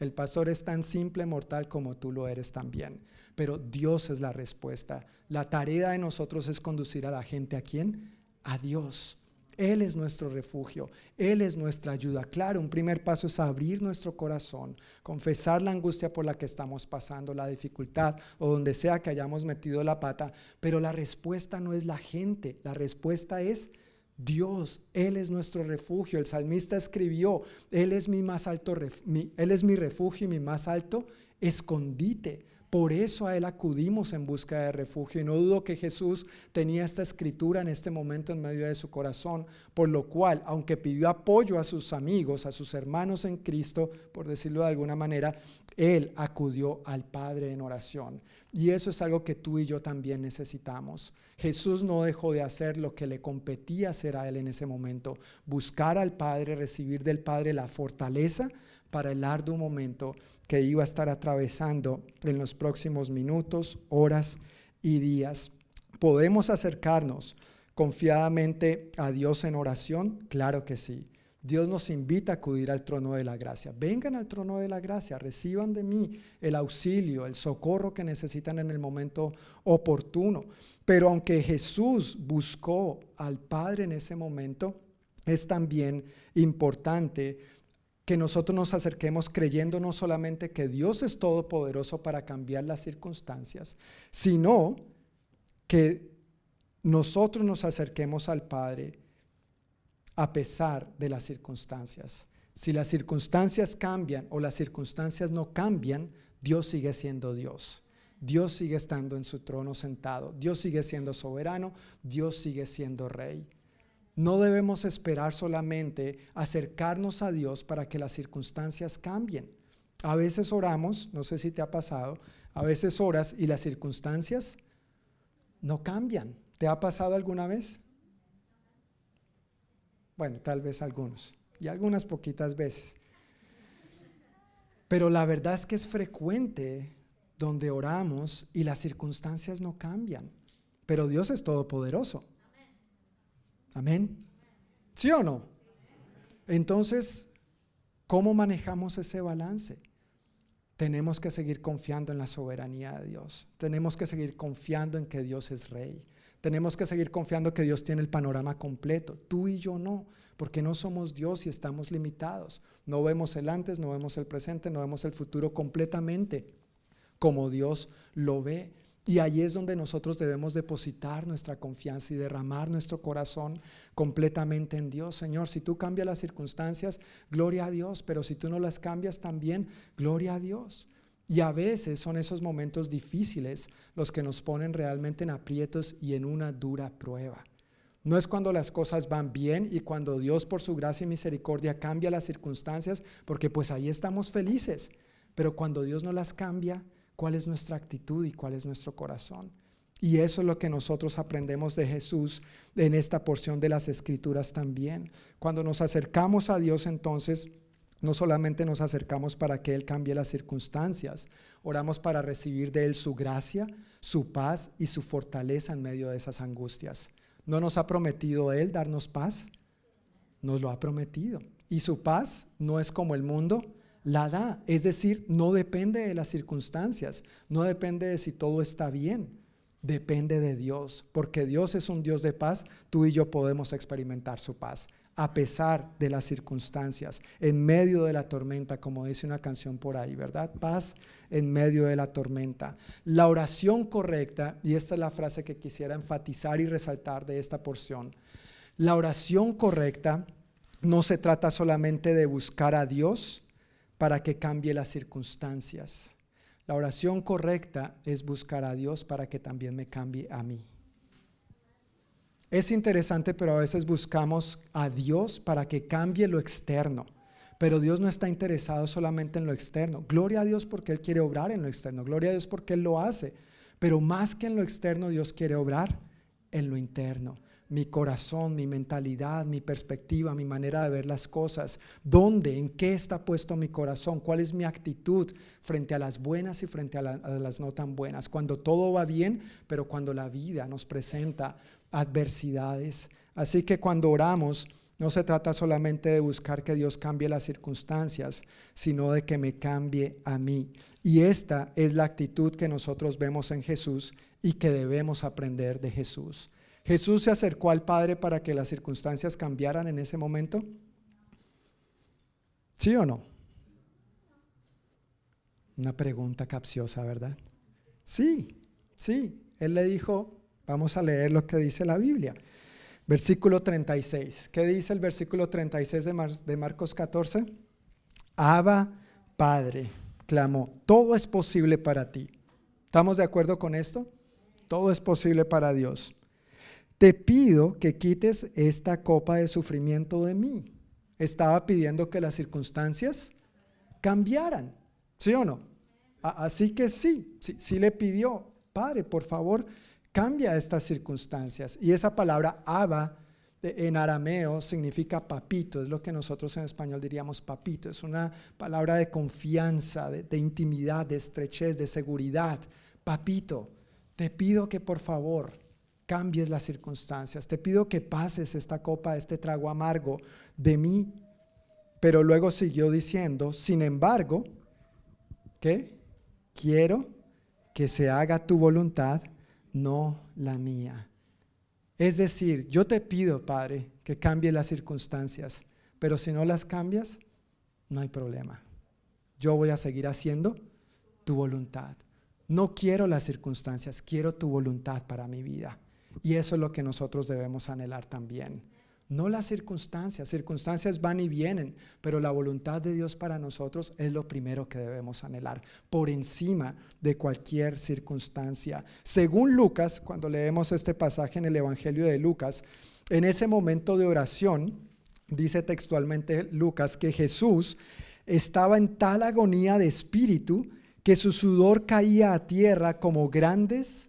El pastor es tan simple, mortal como tú lo eres también. Pero Dios es la respuesta. La tarea de nosotros es conducir a la gente a quién? A Dios. Él es nuestro refugio, Él es nuestra ayuda. Claro, un primer paso es abrir nuestro corazón, confesar la angustia por la que estamos pasando, la dificultad o donde sea que hayamos metido la pata, pero la respuesta no es la gente, la respuesta es Dios, Él es nuestro refugio. El salmista escribió, Él es mi más alto, Él es mi refugio y mi más alto escondite. Por eso a Él acudimos en busca de refugio. Y no dudo que Jesús tenía esta escritura en este momento en medio de su corazón, por lo cual, aunque pidió apoyo a sus amigos, a sus hermanos en Cristo, por decirlo de alguna manera, Él acudió al Padre en oración. Y eso es algo que tú y yo también necesitamos. Jesús no dejó de hacer lo que le competía hacer a él en ese momento, buscar al Padre, recibir del Padre la fortaleza para el arduo momento que iba a estar atravesando en los próximos minutos, horas y días. ¿Podemos acercarnos confiadamente a Dios en oración? Claro que sí. Dios nos invita a acudir al trono de la gracia. Vengan al trono de la gracia, reciban de mí el auxilio, el socorro que necesitan en el momento oportuno. Pero aunque Jesús buscó al Padre en ese momento, es también importante que nosotros nos acerquemos creyendo no solamente que Dios es todopoderoso para cambiar las circunstancias, sino que nosotros nos acerquemos al Padre a pesar de las circunstancias. Si las circunstancias cambian o las circunstancias no cambian, Dios sigue siendo Dios. Dios sigue estando en su trono sentado. Dios sigue siendo soberano. Dios sigue siendo rey. No debemos esperar solamente acercarnos a Dios para que las circunstancias cambien. A veces oramos, no sé si te ha pasado, a veces oras y las circunstancias no cambian. ¿Te ha pasado alguna vez? Bueno, tal vez algunos, y algunas poquitas veces. Pero la verdad es que es frecuente donde oramos y las circunstancias no cambian. Pero Dios es todopoderoso. Amén. ¿Sí o no? Entonces, ¿cómo manejamos ese balance? Tenemos que seguir confiando en la soberanía de Dios. Tenemos que seguir confiando en que Dios es rey. Tenemos que seguir confiando que Dios tiene el panorama completo. Tú y yo no, porque no somos Dios y estamos limitados. No vemos el antes, no vemos el presente, no vemos el futuro completamente como Dios lo ve. Y ahí es donde nosotros debemos depositar nuestra confianza y derramar nuestro corazón completamente en Dios. Señor, si tú cambias las circunstancias, gloria a Dios, pero si tú no las cambias también, gloria a Dios. Y a veces son esos momentos difíciles los que nos ponen realmente en aprietos y en una dura prueba. No es cuando las cosas van bien y cuando Dios por su gracia y misericordia cambia las circunstancias, porque pues ahí estamos felices. Pero cuando Dios no las cambia, ¿cuál es nuestra actitud y cuál es nuestro corazón? Y eso es lo que nosotros aprendemos de Jesús en esta porción de las escrituras también. Cuando nos acercamos a Dios entonces no solamente nos acercamos para que Él cambie las circunstancias, oramos para recibir de Él su gracia, su paz y su fortaleza en medio de esas angustias. ¿No nos ha prometido Él darnos paz? Nos lo ha prometido. Y su paz no es como el mundo la da. Es decir, no depende de las circunstancias, no depende de si todo está bien, depende de Dios. Porque Dios es un Dios de paz, tú y yo podemos experimentar su paz a pesar de las circunstancias, en medio de la tormenta, como dice una canción por ahí, ¿verdad? Paz en medio de la tormenta. La oración correcta, y esta es la frase que quisiera enfatizar y resaltar de esta porción, la oración correcta no se trata solamente de buscar a Dios para que cambie las circunstancias. La oración correcta es buscar a Dios para que también me cambie a mí. Es interesante, pero a veces buscamos a Dios para que cambie lo externo. Pero Dios no está interesado solamente en lo externo. Gloria a Dios porque Él quiere obrar en lo externo. Gloria a Dios porque Él lo hace. Pero más que en lo externo, Dios quiere obrar en lo interno. Mi corazón, mi mentalidad, mi perspectiva, mi manera de ver las cosas. ¿Dónde? ¿En qué está puesto mi corazón? ¿Cuál es mi actitud frente a las buenas y frente a, las no tan buenas? Cuando todo va bien, pero cuando la vida nos presenta adversidades. Así que cuando oramos, no se trata solamente de buscar que Dios cambie las circunstancias, sino de que me cambie a mí. Y esta es la actitud que nosotros vemos en Jesús y que debemos aprender de Jesús. Jesús se acercó al Padre para que las circunstancias cambiaran en ese momento. ¿Sí o no? Una pregunta capciosa, ¿verdad? Sí, sí. Él le dijo, Vamos a leer lo que dice la Biblia. Versículo 36. ¿Qué dice el versículo 36 de, Marcos 14? Abba, Padre, clamó, todo es posible para ti. ¿Estamos de acuerdo con esto? Todo es posible para Dios. Te pido que quites esta copa de sufrimiento de mí. Estaba pidiendo que las circunstancias cambiaran, ¿sí o no? Así que sí, sí, sí le pidió, Padre, por favor, cambia estas circunstancias. Y esa palabra Abba en arameo significa papito, es lo que nosotros en español diríamos papito, es una palabra de confianza, de, intimidad, de estrechez, de seguridad. Papito, te pido que por favor cambies las circunstancias, te pido que pases esta copa, este trago amargo de mí. Pero luego siguió diciendo, sin embargo, que quiero que se haga tu voluntad no la mía. Es decir, yo te pido, Padre, que cambie las circunstancias, pero si no las cambias, no hay problema. Yo voy a seguir haciendo tu voluntad. No quiero las circunstancias, quiero tu voluntad para mi vida. Y eso es lo que nosotros debemos anhelar también. no las circunstancias. Circunstancias van y vienen, pero la voluntad de Dios para nosotros es lo primero que debemos anhelar, por encima de cualquier circunstancia. Según Lucas, cuando leemos este pasaje en el Evangelio de Lucas, en ese momento de oración, dice textualmente Lucas que Jesús estaba en tal agonía de espíritu que su sudor caía a tierra como grandes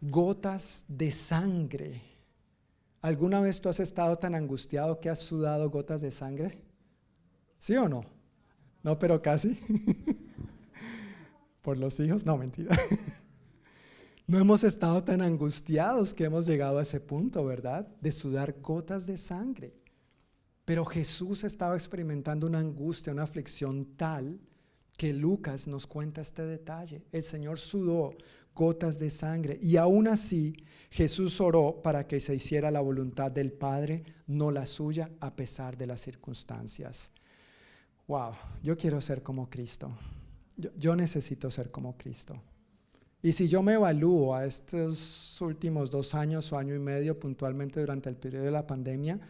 gotas de sangre. ¿Alguna vez tú has estado tan angustiado que has sudado gotas de sangre? ¿Sí o no? No, pero casi. ¿Por los hijos? No, mentira. No hemos estado tan angustiados que hemos llegado a ese punto, ¿verdad? De sudar gotas de sangre. Pero Jesús estaba experimentando una angustia, una aflicción tal que Lucas nos cuenta este detalle. El Señor sudó gotas de sangre y aún así Jesús oró para que se hiciera la voluntad del Padre, no la suya, a pesar de las circunstancias. Wow, yo quiero ser como Cristo. Yo, necesito ser como Cristo. Y si yo me evalúo a estos últimos dos años o año y medio puntualmente durante el periodo de la pandemia,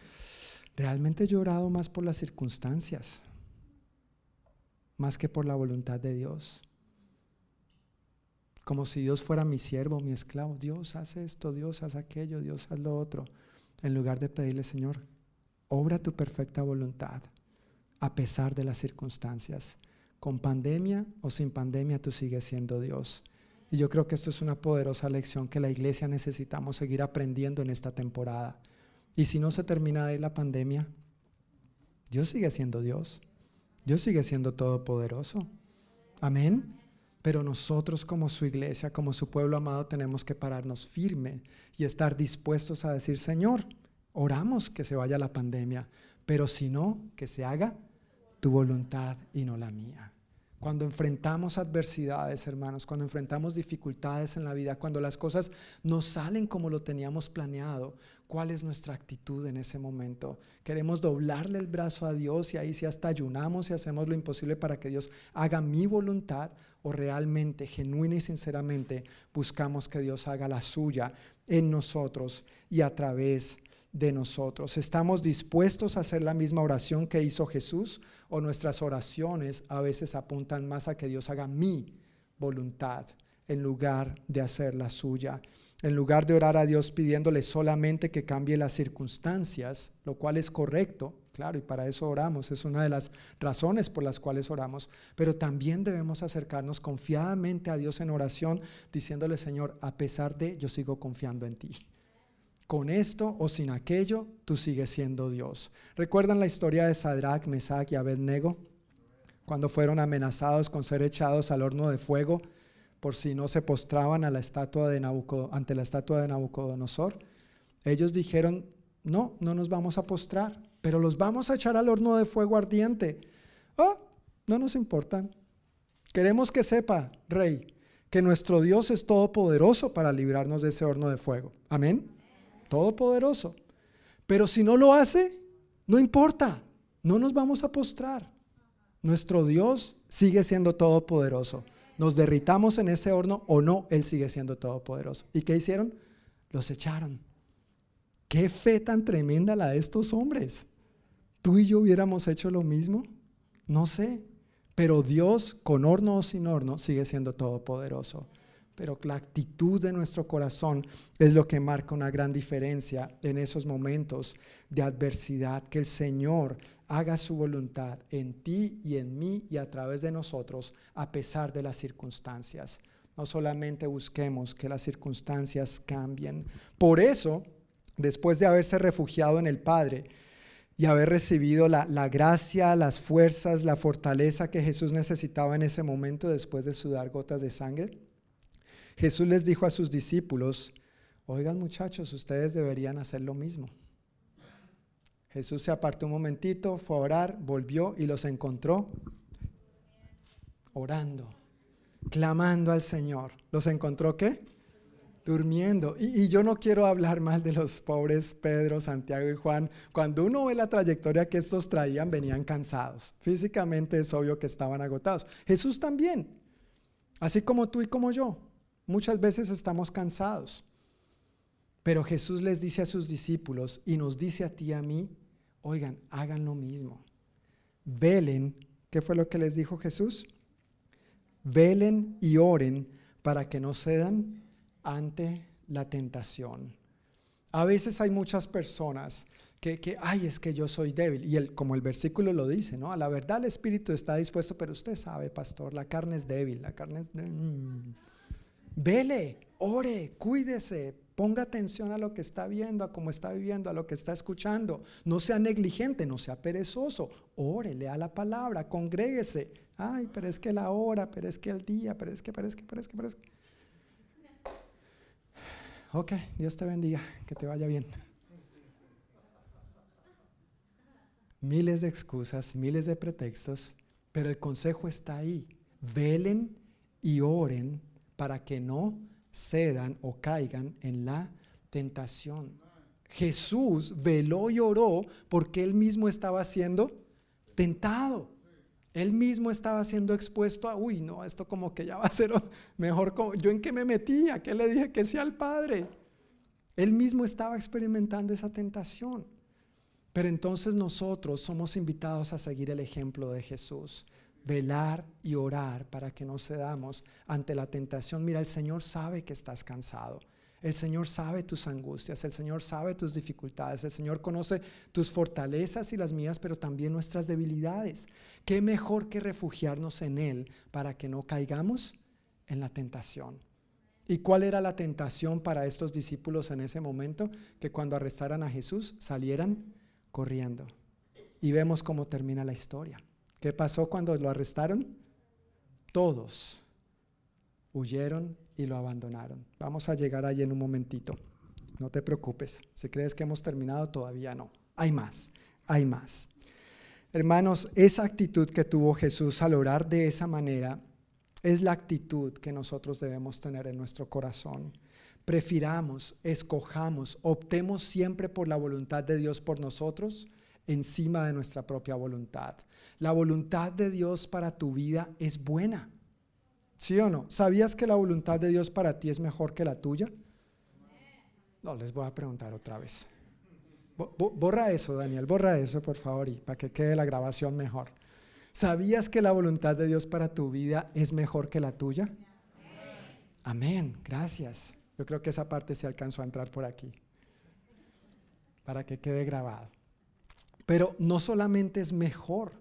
realmente he llorado más por las circunstancias, más que por la voluntad de Dios. Como si Dios fuera mi siervo, mi esclavo. Dios hace esto, Dios hace aquello, Dios hace lo otro. En lugar de pedirle, Señor, obra tu perfecta voluntad a pesar de las circunstancias. Con pandemia o sin pandemia, tú sigues siendo Dios. Y yo creo que esto es una poderosa lección que la iglesia necesitamos seguir aprendiendo en esta temporada. Y si no se termina de la pandemia, Dios sigue siendo Dios. Dios sigue siendo todopoderoso. Amén. Pero nosotros como su iglesia, como su pueblo amado, tenemos que pararnos firme y estar dispuestos a decir, Señor, oramos que se vaya la pandemia, pero si no, que se haga tu voluntad y no la mía. Cuando enfrentamos adversidades, hermanos, cuando enfrentamos dificultades en la vida, cuando las cosas no salen como lo teníamos planeado, ¿cuál es nuestra actitud en ese momento? Queremos doblarle el brazo a Dios y ahí si hasta ayunamos y hacemos lo imposible para que Dios haga mi voluntad o realmente, genuina y sinceramente, buscamos que Dios haga la suya en nosotros y a través de de nosotros. ¿Estamos dispuestos a hacer la misma oración que hizo Jesús? ¿O nuestras oraciones a veces apuntan más a que Dios haga mi voluntad en lugar de hacer la suya? En lugar de orar a Dios pidiéndole solamente que cambie las circunstancias, lo cual es correcto, claro, y para eso oramos, es una de las razones por las cuales oramos, pero también debemos acercarnos confiadamente a Dios en oración, diciéndole, Señor, a pesar de, yo sigo confiando en ti con esto o sin aquello, tú sigues siendo Dios. ¿Recuerdan la historia de Sadrach, Mesach y Abednego? Cuando fueron amenazados con ser echados al horno de fuego por si no se postraban a la estatua de ante la estatua de Nabucodonosor. Ellos dijeron, no, no nos vamos a postrar, pero los vamos a echar al horno de fuego ardiente. Oh, no nos importa. Queremos que sepa, rey, que nuestro Dios es todopoderoso para librarnos de ese horno de fuego. Amén todopoderoso. Pero si no lo hace, no importa, no nos vamos a postrar. Nuestro Dios sigue siendo todopoderoso. Nos derritamos en ese horno o no, Él sigue siendo todopoderoso. ¿Y qué hicieron? Los echaron. Qué fe tan tremenda la de estos hombres. ¿Tú y yo hubiéramos hecho lo mismo? No sé. Pero Dios, con horno o sin horno, sigue siendo todopoderoso pero la actitud de nuestro corazón es lo que marca una gran diferencia en esos momentos de adversidad, que el Señor haga su voluntad en ti y en mí y a través de nosotros a pesar de las circunstancias. No solamente busquemos que las circunstancias cambien. Por eso, después de haberse refugiado en el Padre, y haber recibido la, la, gracia, las fuerzas, la fortaleza que Jesús necesitaba en ese momento después de sudar gotas de sangre, Jesús les dijo a sus discípulos, oigan muchachos, ustedes deberían hacer lo mismo. Jesús se apartó un momentito, fue a orar, volvió y los encontró orando, clamando al Señor. ¿Los encontró qué? Durmiendo. Y, y, yo no quiero hablar mal de los pobres Pedro, Santiago y Juan. Cuando uno ve la trayectoria que estos traían, venían cansados. Físicamente es obvio que estaban agotados. Jesús también, así como tú y como yo. Muchas veces estamos cansados. Pero Jesús les dice a sus discípulos y nos dice a ti y a mí, oigan, hagan lo mismo. Velen, ¿qué fue lo que les dijo Jesús? Velen y oren para que no cedan ante la tentación. A veces hay muchas personas que, que, ay, es que yo soy débil. Y el, como el versículo lo dice, ¿no? A la verdad el espíritu está dispuesto, pero usted sabe, pastor, la carne es débil, la carne es... Mm. Vele, ore, cuídese, ponga atención a lo que está viendo, a cómo está viviendo, a lo que está escuchando. No sea negligente, no sea perezoso. Ore, lea la palabra, congréguese. Ay, pero es que la hora, pero es que el día, pero es que, pero es que, pero es que, pero es que. Ok, Dios te bendiga, que te vaya bien. Miles de excusas, miles de pretextos, pero el consejo está ahí. Velen y oren para que no cedan o caigan en la tentación. Jesús veló y oró porque él mismo estaba siendo tentado. Él mismo estaba siendo expuesto a, uy, no, esto como que ya va a ser mejor. ¿Yo en qué me metí? ¿A qué le dije que sea al Padre? Él mismo estaba experimentando esa tentación. Pero entonces nosotros somos invitados a seguir el ejemplo de Jesús, velar y orar para que no cedamos ante la tentación. Mira, el Señor sabe que estás cansado. El Señor sabe tus angustias, el Señor sabe tus dificultades, el Señor conoce tus fortalezas y las mías, pero también nuestras debilidades. ¿Qué mejor que refugiarnos en Él para que no caigamos en la tentación? ¿Y cuál era la tentación para estos discípulos en ese momento? Que cuando arrestaran a Jesús salieran corriendo. Y vemos cómo termina la historia. ¿Qué pasó cuando lo arrestaron? Todos huyeron y lo abandonaron. Vamos a llegar allí en un momentito. No te preocupes. Si crees que hemos terminado, todavía no. Hay más, hay más. Hermanos, esa actitud que tuvo Jesús al orar de esa manera es la actitud que nosotros debemos tener en nuestro corazón. Prefiramos, escojamos, optemos siempre por la voluntad de Dios por nosotros encima de nuestra propia voluntad. La voluntad de Dios para tu vida es buena. ¿Sí o no? ¿Sabías que la voluntad de Dios para ti es mejor que la tuya? No, les voy a preguntar otra vez. Borra eso, Daniel, borra eso, por favor, y para que quede la grabación mejor. ¿Sabías que la voluntad de Dios para tu vida es mejor que la tuya? Amén, gracias. Yo creo que esa parte se alcanzó a entrar por aquí, para que quede grabado. Pero no solamente es mejor,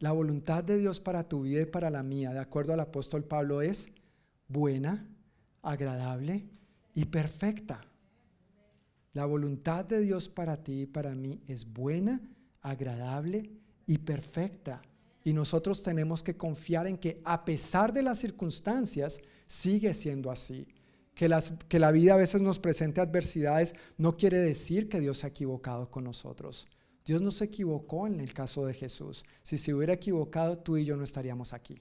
la voluntad de Dios para tu vida y para la mía, de acuerdo al apóstol Pablo, es buena, agradable y perfecta. La voluntad de Dios para ti y para mí es buena, agradable y perfecta. Y nosotros tenemos que confiar en que a pesar de las circunstancias, sigue siendo así. Que, las, que la vida a veces nos presente adversidades no quiere decir que Dios se ha equivocado con nosotros. Dios no se equivocó en el caso de Jesús. Si se hubiera equivocado, tú y yo no estaríamos aquí.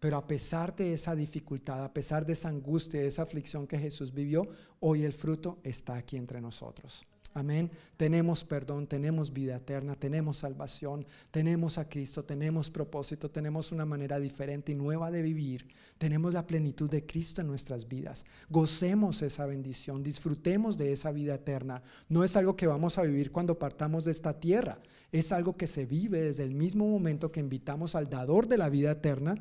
Pero a pesar de esa dificultad, a pesar de esa angustia, de esa aflicción que Jesús vivió, hoy el fruto está aquí entre nosotros. Amén. Tenemos perdón, tenemos vida eterna, tenemos salvación, tenemos a Cristo, tenemos propósito, tenemos una manera diferente y nueva de vivir. Tenemos la plenitud de Cristo en nuestras vidas. Gocemos esa bendición, disfrutemos de esa vida eterna. No es algo que vamos a vivir cuando partamos de esta tierra, es algo que se vive desde el mismo momento que invitamos al dador de la vida eterna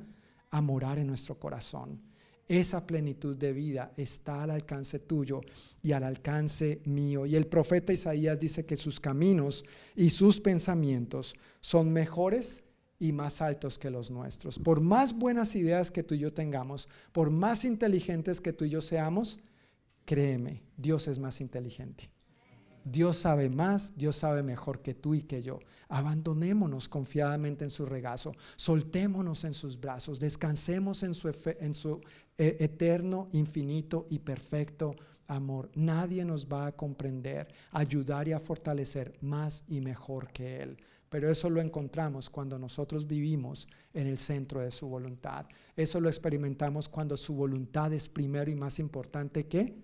a morar en nuestro corazón. Esa plenitud de vida está al alcance tuyo y al alcance mío. Y el profeta Isaías dice que sus caminos y sus pensamientos son mejores y más altos que los nuestros. Por más buenas ideas que tú y yo tengamos, por más inteligentes que tú y yo seamos, créeme, Dios es más inteligente. Dios sabe más, Dios sabe mejor que tú y que yo. Abandonémonos confiadamente en su regazo, soltémonos en sus brazos, descansemos en su, eh, eterno, infinito y perfecto amor. Nadie nos va a comprender, ayudar y a fortalecer más y mejor que Él. Pero eso lo encontramos cuando nosotros vivimos en el centro de su voluntad. Eso lo experimentamos cuando su voluntad es primero y más importante que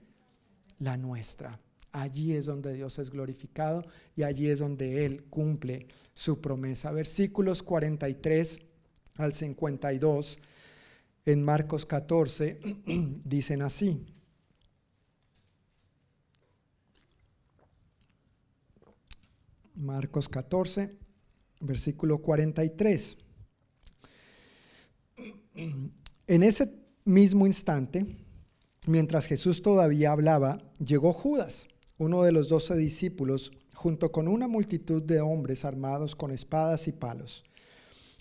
la nuestra. Allí es donde Dios es glorificado y allí es donde Él cumple su promesa. Versículos 43 al 52 en Marcos 14 dicen así. Marcos 14, versículo 43. En ese mismo instante, mientras Jesús todavía hablaba, llegó Judas uno de los doce discípulos, junto con una multitud de hombres armados con espadas y palos.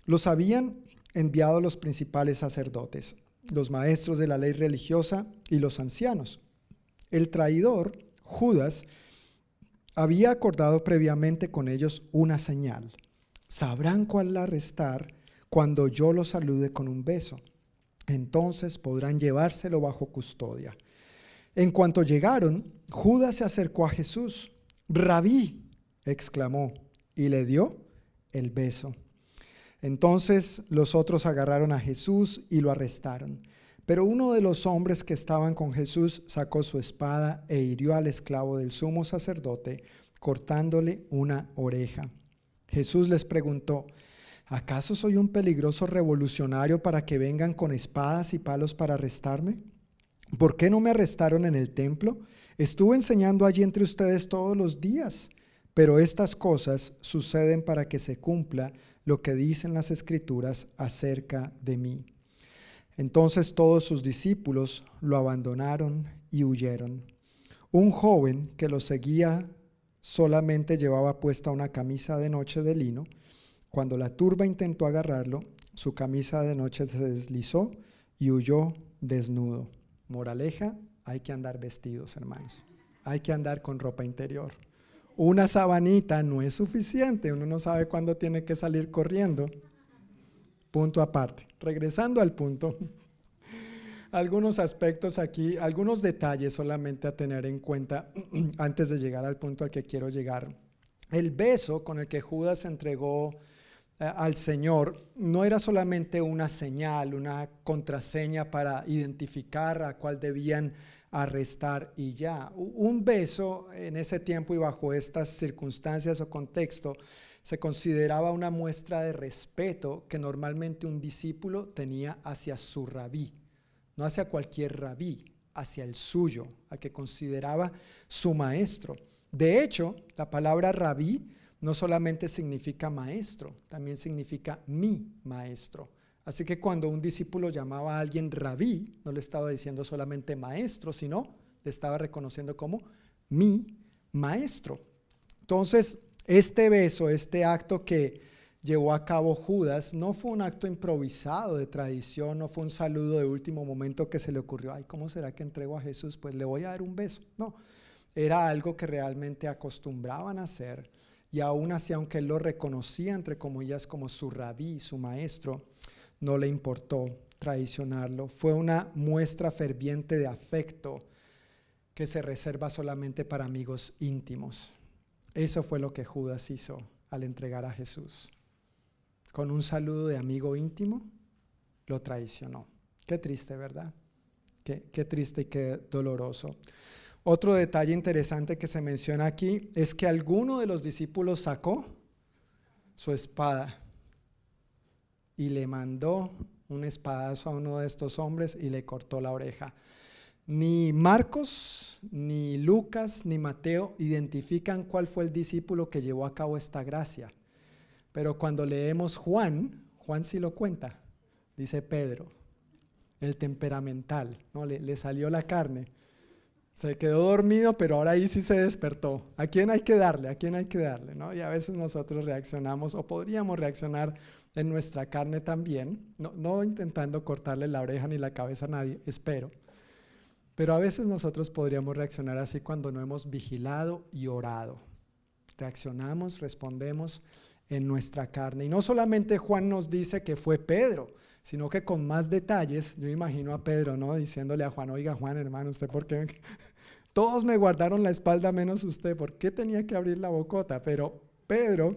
Los habían enviado los principales sacerdotes, los maestros de la ley religiosa y los ancianos. El traidor, Judas, había acordado previamente con ellos una señal. Sabrán cuál arrestar cuando yo los salude con un beso. Entonces podrán llevárselo bajo custodia. En cuanto llegaron, Judas se acercó a Jesús. Rabí, exclamó, y le dio el beso. Entonces los otros agarraron a Jesús y lo arrestaron. Pero uno de los hombres que estaban con Jesús sacó su espada e hirió al esclavo del sumo sacerdote, cortándole una oreja. Jesús les preguntó, ¿acaso soy un peligroso revolucionario para que vengan con espadas y palos para arrestarme? ¿Por qué no me arrestaron en el templo? Estuve enseñando allí entre ustedes todos los días, pero estas cosas suceden para que se cumpla lo que dicen las escrituras acerca de mí. Entonces todos sus discípulos lo abandonaron y huyeron. Un joven que lo seguía solamente llevaba puesta una camisa de noche de lino. Cuando la turba intentó agarrarlo, su camisa de noche se deslizó y huyó desnudo. Moraleja, hay que andar vestidos, hermanos. Hay que andar con ropa interior. Una sabanita no es suficiente, uno no sabe cuándo tiene que salir corriendo. Punto aparte. Regresando al punto, algunos aspectos aquí, algunos detalles solamente a tener en cuenta antes de llegar al punto al que quiero llegar. El beso con el que Judas entregó al Señor no era solamente una señal, una contraseña para identificar a cuál debían arrestar y ya. Un beso en ese tiempo y bajo estas circunstancias o contexto se consideraba una muestra de respeto que normalmente un discípulo tenía hacia su rabí, no hacia cualquier rabí, hacia el suyo, al que consideraba su maestro. De hecho, la palabra rabí no solamente significa maestro, también significa mi maestro. Así que cuando un discípulo llamaba a alguien rabí, no le estaba diciendo solamente maestro, sino le estaba reconociendo como mi maestro. Entonces, este beso, este acto que llevó a cabo Judas, no fue un acto improvisado de tradición, no fue un saludo de último momento que se le ocurrió, ay, ¿cómo será que entrego a Jesús? Pues le voy a dar un beso. No, era algo que realmente acostumbraban a hacer y aún así, aunque él lo reconocía, entre comillas, como su rabí, su maestro, no le importó traicionarlo. Fue una muestra ferviente de afecto que se reserva solamente para amigos íntimos. Eso fue lo que Judas hizo al entregar a Jesús. Con un saludo de amigo íntimo, lo traicionó. Qué triste, ¿verdad? Qué, qué triste y qué doloroso. Otro detalle interesante que se menciona aquí es que alguno de los discípulos sacó su espada y le mandó un espadazo a uno de estos hombres y le cortó la oreja. Ni Marcos, ni Lucas, ni Mateo identifican cuál fue el discípulo que llevó a cabo esta gracia. Pero cuando leemos Juan, Juan sí lo cuenta, dice Pedro, el temperamental, ¿no? le, le salió la carne. Se quedó dormido, pero ahora ahí sí se despertó. ¿A quién hay que darle? ¿A quién hay que darle? ¿no? Y a veces nosotros reaccionamos o podríamos reaccionar en nuestra carne también, no, no intentando cortarle la oreja ni la cabeza a nadie, espero. Pero a veces nosotros podríamos reaccionar así cuando no hemos vigilado y orado. Reaccionamos, respondemos en nuestra carne. Y no solamente Juan nos dice que fue Pedro, sino que con más detalles, yo imagino a Pedro, ¿no? Diciéndole a Juan, oiga Juan, hermano, ¿usted por qué? Todos me guardaron la espalda menos usted, ¿por qué tenía que abrir la bocota? Pero Pedro,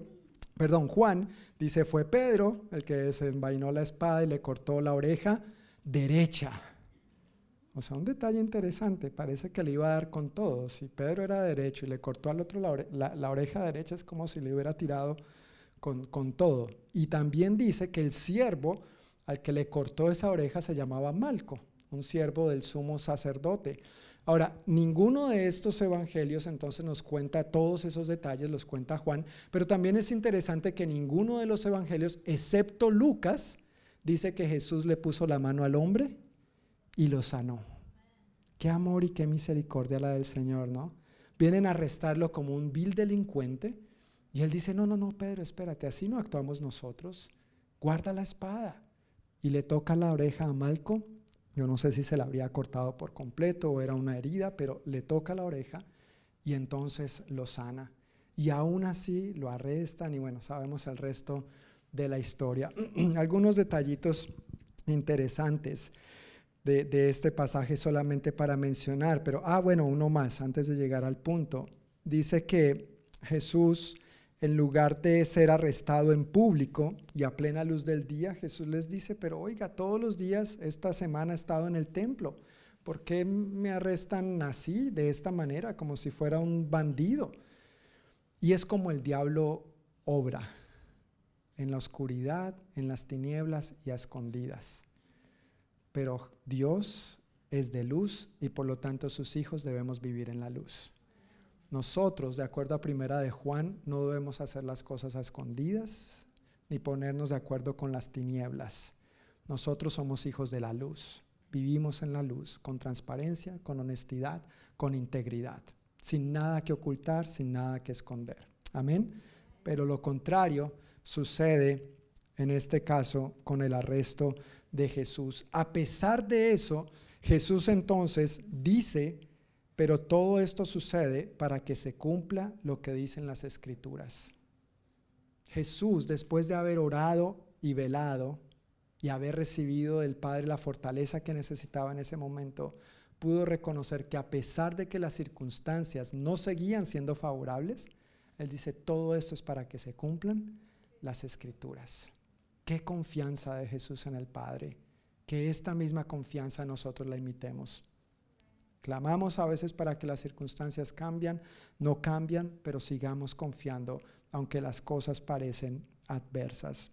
perdón, Juan dice, fue Pedro el que desenvainó la espada y le cortó la oreja derecha. O sea, un detalle interesante, parece que le iba a dar con todo. Si Pedro era derecho y le cortó al otro la, oreja derecha, es como si le hubiera tirado con, con, todo. Y también dice que el siervo al que le cortó esa oreja se llamaba Malco, un siervo del sumo sacerdote. Ahora, ninguno de estos evangelios entonces nos cuenta todos esos detalles, los cuenta Juan, pero también es interesante que ninguno de los evangelios, excepto Lucas, dice que Jesús le puso la mano al hombre y lo sanó. Qué amor y qué misericordia la del Señor, ¿no? Vienen a arrestarlo como un vil delincuente y él dice, no, no, no, Pedro, espérate, así no actuamos nosotros. Guarda la espada. Y le toca la oreja a Malco yo no sé si se la habría cortado por completo o era una herida, pero le toca la oreja y entonces lo sana. Y aún así lo arrestan y bueno, sabemos el resto de la historia. Algunos detallitos interesantes de, este pasaje solamente para mencionar, pero, ah, bueno, uno más antes de llegar al punto. Dice que Jesús en lugar de ser arrestado en público y a plena luz del día, Jesús les dice, pero oiga, todos los días esta semana he estado en el templo. ¿Por qué me arrestan así, de esta manera, como si fuera un bandido? Y es como el diablo obra, en la oscuridad, en las tinieblas y a escondidas. Pero Dios es de luz y por lo tanto sus hijos debemos vivir en la luz. Nosotros, de acuerdo a primera de Juan, no debemos hacer las cosas a escondidas ni ponernos de acuerdo con las tinieblas. Nosotros somos hijos de la luz. Vivimos en la luz con transparencia, con honestidad, con integridad, sin nada que ocultar, sin nada que esconder. Amén. Pero lo contrario sucede en este caso con el arresto de Jesús. A pesar de eso, Jesús entonces dice pero todo esto sucede para que se cumpla lo que dicen las escrituras. Jesús, después de haber orado y velado y haber recibido del Padre la fortaleza que necesitaba en ese momento, pudo reconocer que a pesar de que las circunstancias no seguían siendo favorables, Él dice, todo esto es para que se cumplan las escrituras. Qué confianza de Jesús en el Padre, que esta misma confianza nosotros la imitemos. Clamamos a veces para que las circunstancias cambian, no cambian, pero sigamos confiando, aunque las cosas parecen adversas.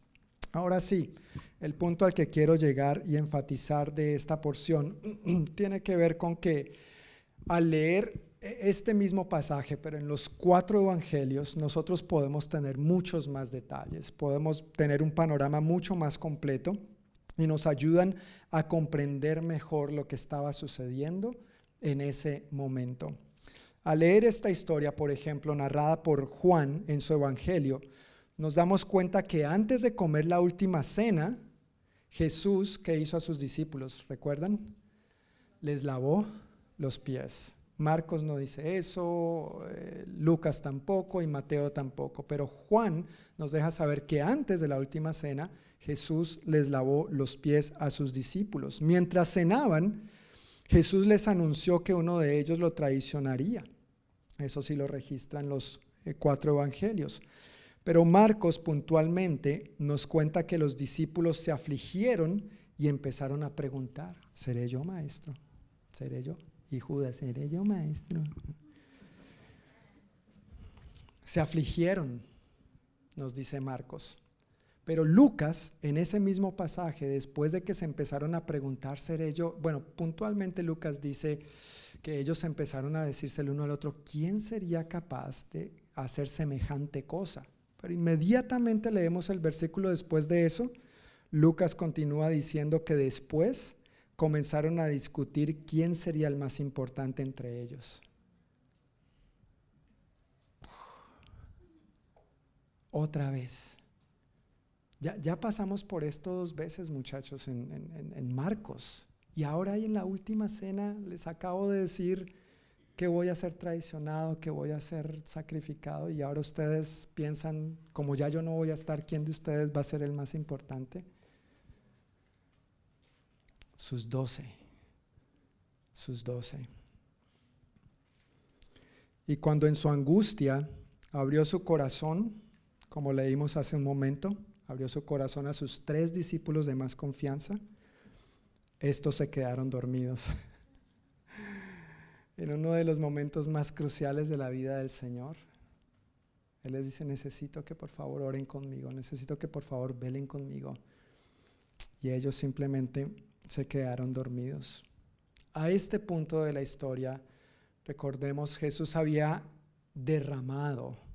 Ahora sí, el punto al que quiero llegar y enfatizar de esta porción tiene que ver con que al leer este mismo pasaje, pero en los cuatro evangelios, nosotros podemos tener muchos más detalles, podemos tener un panorama mucho más completo y nos ayudan a comprender mejor lo que estaba sucediendo en ese momento. Al leer esta historia, por ejemplo, narrada por Juan en su Evangelio, nos damos cuenta que antes de comer la última cena, Jesús, ¿qué hizo a sus discípulos? ¿Recuerdan? Les lavó los pies. Marcos no dice eso, eh, Lucas tampoco y Mateo tampoco, pero Juan nos deja saber que antes de la última cena Jesús les lavó los pies a sus discípulos. Mientras cenaban, Jesús les anunció que uno de ellos lo traicionaría. Eso sí lo registran los eh, cuatro evangelios. Pero Marcos puntualmente nos cuenta que los discípulos se afligieron y empezaron a preguntar, ¿seré yo maestro? ¿Seré yo? Y Judas, ¿seré yo maestro? Se afligieron, nos dice Marcos. Pero Lucas, en ese mismo pasaje, después de que se empezaron a preguntar, ¿seré yo? Bueno, puntualmente Lucas dice que ellos empezaron a decirse el uno al otro, ¿quién sería capaz de hacer semejante cosa? Pero inmediatamente leemos el versículo después de eso. Lucas continúa diciendo que después comenzaron a discutir quién sería el más importante entre ellos. Otra vez. Ya, pasamos por esto dos veces, muchachos, en, Marcos. Y ahora ahí en la última cena les acabo de decir que voy a ser traicionado, que voy a ser sacrificado. Y ahora ustedes piensan, como ya yo no voy a estar, ¿quién de ustedes va a ser el más importante? Sus doce. Sus doce. Y cuando en su angustia abrió su corazón, como leímos hace un momento, abrió su corazón a sus tres discípulos de más confianza, estos se quedaron dormidos. en uno de los momentos más cruciales de la vida del Señor, Él les dice, necesito que por favor oren conmigo, necesito que por favor velen conmigo. Y ellos simplemente se quedaron dormidos. A este punto de la historia, recordemos, Jesús había derramado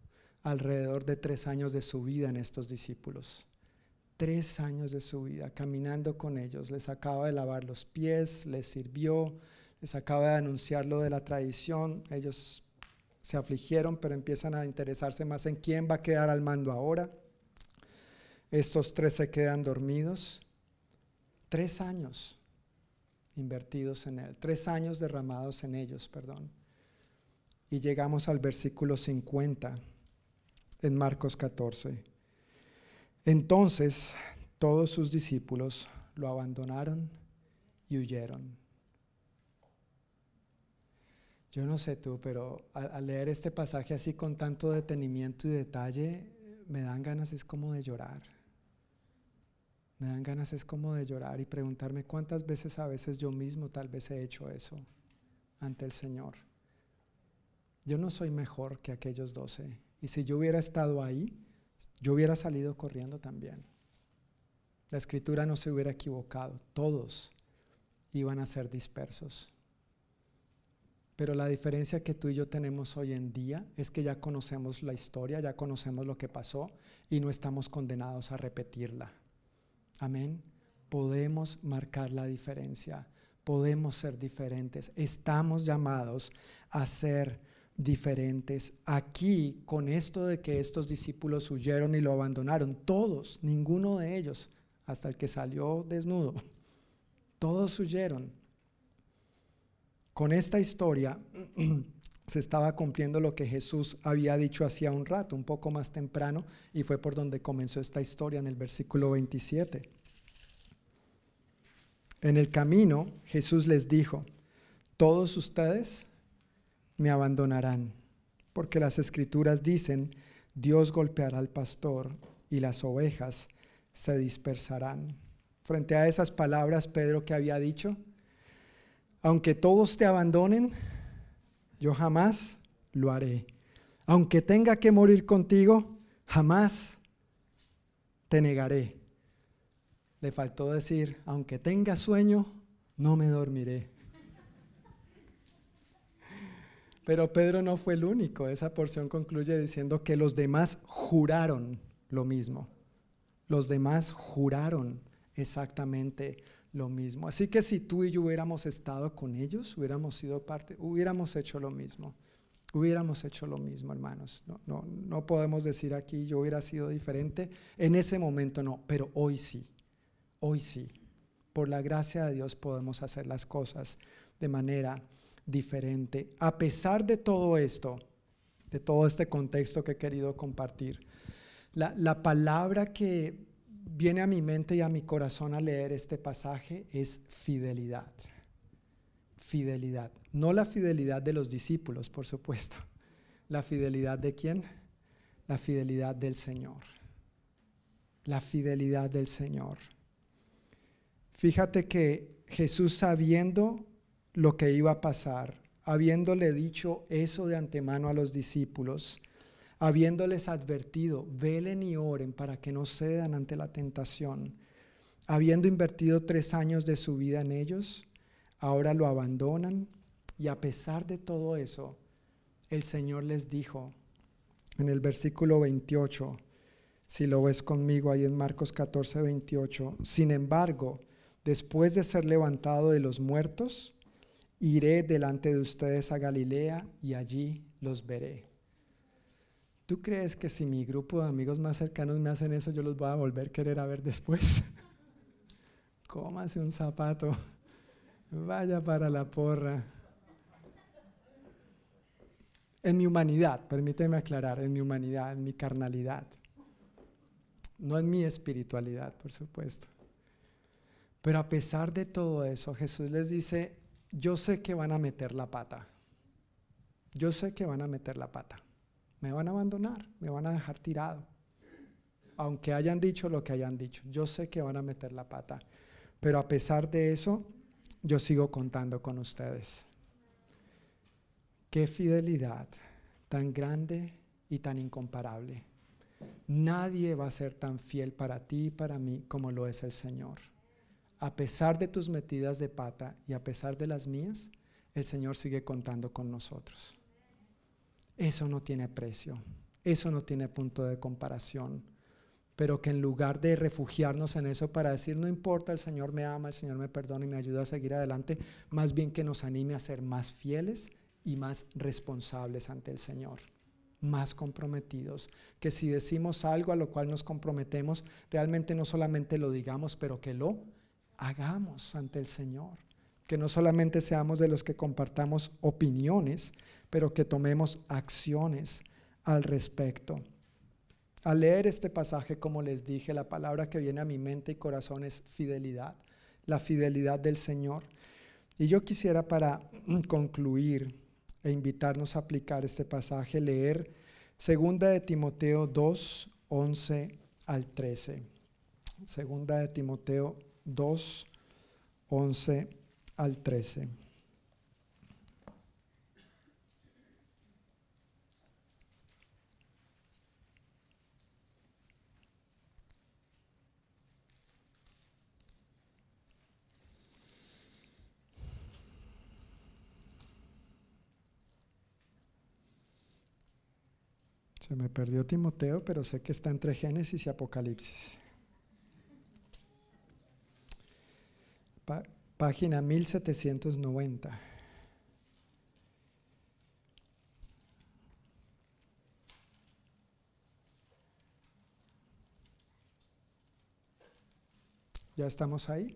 alrededor de tres años de su vida en estos discípulos. Tres años de su vida caminando con ellos. Les acaba de lavar los pies, les sirvió, les acaba de anunciar lo de la tradición. Ellos se afligieron, pero empiezan a interesarse más en quién va a quedar al mando ahora. Estos tres se quedan dormidos. Tres años invertidos en él, tres años derramados en ellos, perdón. Y llegamos al versículo 50 en Marcos 14. Entonces todos sus discípulos lo abandonaron y huyeron. Yo no sé tú, pero al, leer este pasaje así con tanto detenimiento y detalle, me dan ganas es como de llorar. Me dan ganas es como de llorar y preguntarme cuántas veces a veces yo mismo tal vez he hecho eso ante el Señor. Yo no soy mejor que aquellos doce. Y si yo hubiera estado ahí, yo hubiera salido corriendo también. La escritura no se hubiera equivocado. Todos iban a ser dispersos. Pero la diferencia que tú y yo tenemos hoy en día es que ya conocemos la historia, ya conocemos lo que pasó y no estamos condenados a repetirla. Amén. Podemos marcar la diferencia, podemos ser diferentes, estamos llamados a ser diferentes. Aquí, con esto de que estos discípulos huyeron y lo abandonaron, todos, ninguno de ellos, hasta el que salió desnudo, todos huyeron. Con esta historia se estaba cumpliendo lo que Jesús había dicho hacía un rato, un poco más temprano, y fue por donde comenzó esta historia en el versículo 27. En el camino Jesús les dijo, todos ustedes me abandonarán, porque las escrituras dicen, Dios golpeará al pastor y las ovejas se dispersarán. Frente a esas palabras, Pedro que había dicho, aunque todos te abandonen, yo jamás lo haré. Aunque tenga que morir contigo, jamás te negaré. Le faltó decir, aunque tenga sueño, no me dormiré. Pero Pedro no fue el único. Esa porción concluye diciendo que los demás juraron lo mismo. Los demás juraron exactamente lo mismo. Así que si tú y yo hubiéramos estado con ellos, hubiéramos sido parte, hubiéramos hecho lo mismo. Hubiéramos hecho lo mismo, hermanos. No, no, no podemos decir aquí yo hubiera sido diferente. En ese momento no, pero hoy sí. Hoy sí. Por la gracia de Dios podemos hacer las cosas de manera diferente. A pesar de todo esto, de todo este contexto que he querido compartir, la, la palabra que viene a mi mente y a mi corazón al leer este pasaje es fidelidad. Fidelidad. No la fidelidad de los discípulos, por supuesto. La fidelidad de quién? La fidelidad del Señor. La fidelidad del Señor. Fíjate que Jesús sabiendo lo que iba a pasar, habiéndole dicho eso de antemano a los discípulos, habiéndoles advertido, velen y oren para que no cedan ante la tentación, habiendo invertido tres años de su vida en ellos, ahora lo abandonan y a pesar de todo eso, el Señor les dijo en el versículo 28, si lo ves conmigo ahí en Marcos 14, 28, sin embargo, después de ser levantado de los muertos, iré delante de ustedes a Galilea y allí los veré. ¿Tú crees que si mi grupo de amigos más cercanos me hacen eso, yo los voy a volver a querer a ver después? Cómase un zapato, vaya para la porra. En mi humanidad, permíteme aclarar, en mi humanidad, en mi carnalidad. No en mi espiritualidad, por supuesto. Pero a pesar de todo eso, Jesús les dice, yo sé que van a meter la pata. Yo sé que van a meter la pata me van a abandonar, me van a dejar tirado. Aunque hayan dicho lo que hayan dicho, yo sé que van a meter la pata, pero a pesar de eso, yo sigo contando con ustedes. Qué fidelidad tan grande y tan incomparable. Nadie va a ser tan fiel para ti y para mí como lo es el Señor. A pesar de tus metidas de pata y a pesar de las mías, el Señor sigue contando con nosotros. Eso no tiene precio, eso no tiene punto de comparación, pero que en lugar de refugiarnos en eso para decir, no importa, el Señor me ama, el Señor me perdona y me ayuda a seguir adelante, más bien que nos anime a ser más fieles y más responsables ante el Señor más comprometidos, que si decimos algo a lo cual nos comprometemos, realmente no solamente lo digamos, pero que lo hagamos ante el Señor. Que no solamente seamos de los que compartamos opiniones, pero que tomemos acciones al respecto. Al leer este pasaje, como les dije, la palabra que viene a mi mente y corazón es fidelidad, la fidelidad del Señor. Y yo quisiera para concluir e invitarnos a aplicar este pasaje, leer segunda de Timoteo 2, 11 al 13. Segunda de Timoteo 2, 11 al 13. Se me perdió Timoteo, pero sé que está entre Génesis y Apocalipsis. Página 1790. ¿Ya estamos ahí?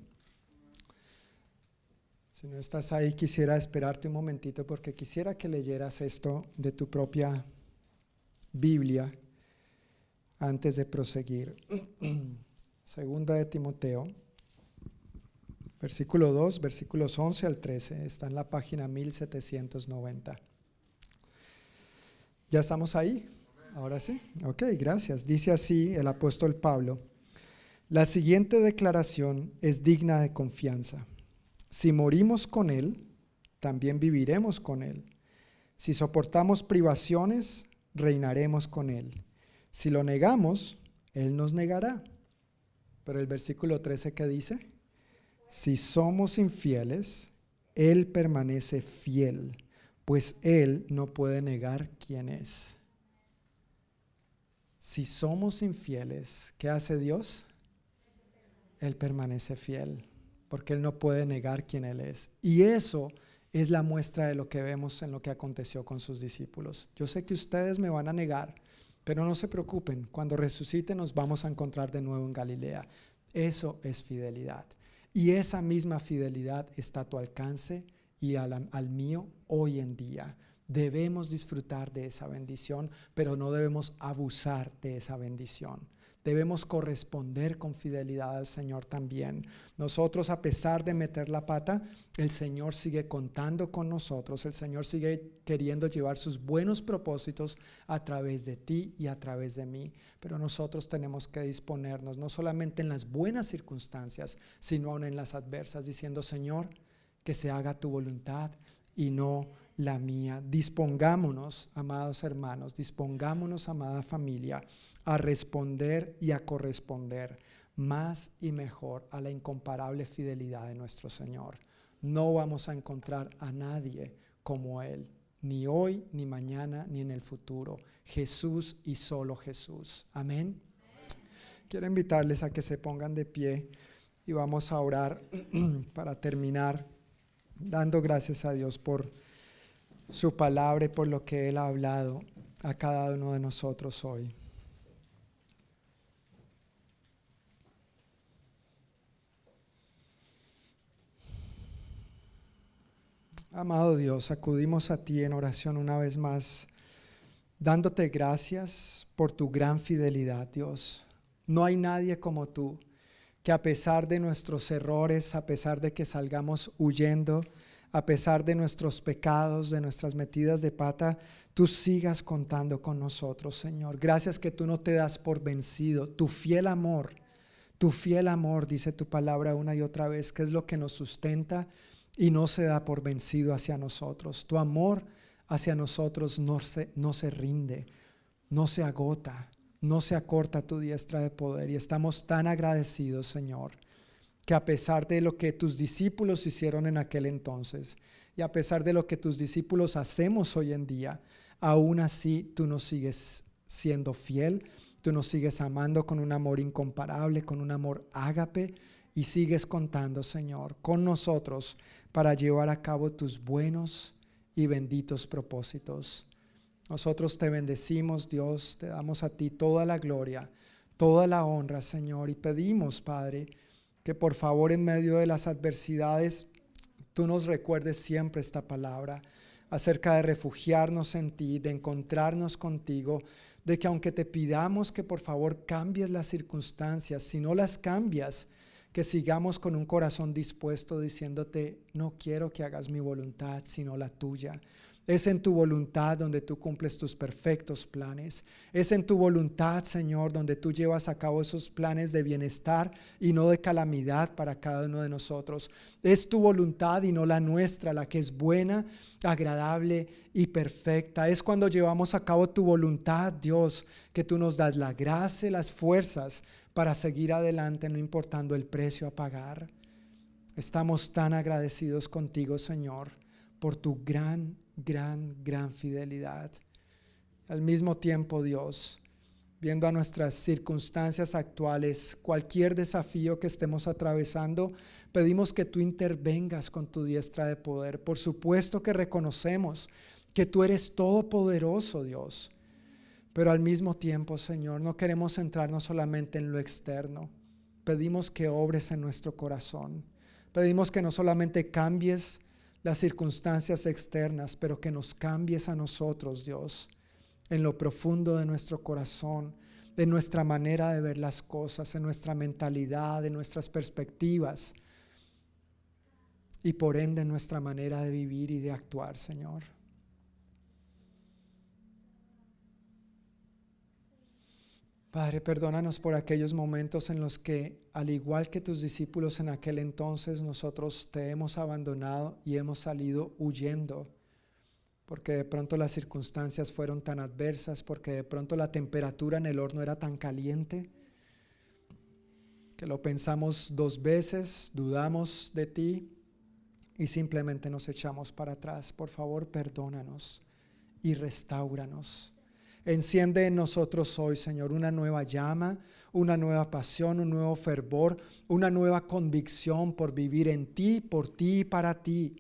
Si no estás ahí, quisiera esperarte un momentito porque quisiera que leyeras esto de tu propia Biblia antes de proseguir. Segunda de Timoteo, versículo 2, versículos 11 al 13, está en la página 1790. ¿Ya estamos ahí? Ahora sí. Ok, gracias. Dice así el apóstol Pablo. La siguiente declaración es digna de confianza. Si morimos con Él, también viviremos con Él. Si soportamos privaciones, reinaremos con Él. Si lo negamos, Él nos negará. Pero el versículo 13 que dice, si somos infieles, Él permanece fiel, pues Él no puede negar quién es. Si somos infieles, ¿qué hace Dios? Él permanece fiel, porque Él no puede negar quién Él es. Y eso es la muestra de lo que vemos en lo que aconteció con sus discípulos. Yo sé que ustedes me van a negar, pero no se preocupen, cuando resucite nos vamos a encontrar de nuevo en Galilea. Eso es fidelidad. Y esa misma fidelidad está a tu alcance y al, mío hoy en día. Debemos disfrutar de esa bendición, pero no debemos abusar de esa bendición debemos corresponder con fidelidad al Señor también. Nosotros, a pesar de meter la pata, el Señor sigue contando con nosotros, el Señor sigue queriendo llevar sus buenos propósitos a través de ti y a través de mí. Pero nosotros tenemos que disponernos, no solamente en las buenas circunstancias, sino aún en las adversas, diciendo, Señor, que se haga tu voluntad y no la mía. Dispongámonos, amados hermanos, dispongámonos, amada familia, a responder y a corresponder más y mejor a la incomparable fidelidad de nuestro Señor. No vamos a encontrar a nadie como Él, ni hoy, ni mañana, ni en el futuro. Jesús y solo Jesús. Amén. Quiero invitarles a que se pongan de pie y vamos a orar para terminar dando gracias a Dios por su palabra y por lo que Él ha hablado a cada uno de nosotros hoy. Amado Dios, acudimos a ti en oración una vez más, dándote gracias por tu gran fidelidad, Dios. No hay nadie como tú, que a pesar de nuestros errores, a pesar de que salgamos huyendo, a pesar de nuestros pecados, de nuestras metidas de pata, tú sigas contando con nosotros, Señor. Gracias que tú no te das por vencido. Tu fiel amor, tu fiel amor, dice tu palabra una y otra vez, que es lo que nos sustenta y no se da por vencido hacia nosotros. Tu amor hacia nosotros no se, no se rinde, no se agota, no se acorta tu diestra de poder. Y estamos tan agradecidos, Señor que a pesar de lo que tus discípulos hicieron en aquel entonces y a pesar de lo que tus discípulos hacemos hoy en día, aún así tú nos sigues siendo fiel, tú nos sigues amando con un amor incomparable, con un amor ágape y sigues contando, Señor, con nosotros para llevar a cabo tus buenos y benditos propósitos. Nosotros te bendecimos, Dios, te damos a ti toda la gloria, toda la honra, Señor, y pedimos, Padre, que por favor en medio de las adversidades tú nos recuerdes siempre esta palabra acerca de refugiarnos en ti, de encontrarnos contigo, de que aunque te pidamos que por favor cambies las circunstancias, si no las cambias, que sigamos con un corazón dispuesto diciéndote, no quiero que hagas mi voluntad, sino la tuya. Es en tu voluntad donde tú cumples tus perfectos planes. Es en tu voluntad, Señor, donde tú llevas a cabo esos planes de bienestar y no de calamidad para cada uno de nosotros. Es tu voluntad y no la nuestra, la que es buena, agradable y perfecta. Es cuando llevamos a cabo tu voluntad, Dios, que tú nos das la gracia, las fuerzas para seguir adelante, no importando el precio a pagar. Estamos tan agradecidos contigo, Señor, por tu gran gran, gran fidelidad. Al mismo tiempo, Dios, viendo a nuestras circunstancias actuales, cualquier desafío que estemos atravesando, pedimos que tú intervengas con tu diestra de poder. Por supuesto que reconocemos que tú eres todopoderoso, Dios. Pero al mismo tiempo, Señor, no queremos centrarnos solamente en lo externo. Pedimos que obres en nuestro corazón. Pedimos que no solamente cambies las circunstancias externas, pero que nos cambies a nosotros, Dios, en lo profundo de nuestro corazón, de nuestra manera de ver las cosas, en nuestra mentalidad, en nuestras perspectivas y por ende en nuestra manera de vivir y de actuar, Señor. Padre, perdónanos por aquellos momentos en los que, al igual que tus discípulos en aquel entonces, nosotros te hemos abandonado y hemos salido huyendo, porque de pronto las circunstancias fueron tan adversas, porque de pronto la temperatura en el horno era tan caliente, que lo pensamos dos veces, dudamos de ti y simplemente nos echamos para atrás. Por favor, perdónanos y restauranos. Enciende en nosotros hoy, Señor, una nueva llama, una nueva pasión, un nuevo fervor, una nueva convicción por vivir en ti, por ti y para ti.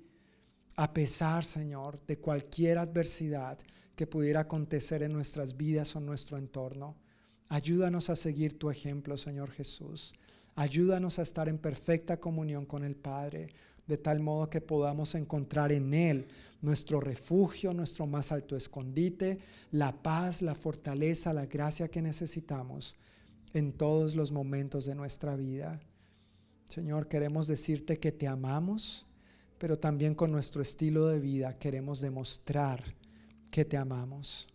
A pesar, Señor, de cualquier adversidad que pudiera acontecer en nuestras vidas o en nuestro entorno. Ayúdanos a seguir tu ejemplo, Señor Jesús. Ayúdanos a estar en perfecta comunión con el Padre, de tal modo que podamos encontrar en Él nuestro refugio, nuestro más alto escondite, la paz, la fortaleza, la gracia que necesitamos en todos los momentos de nuestra vida. Señor, queremos decirte que te amamos, pero también con nuestro estilo de vida queremos demostrar que te amamos.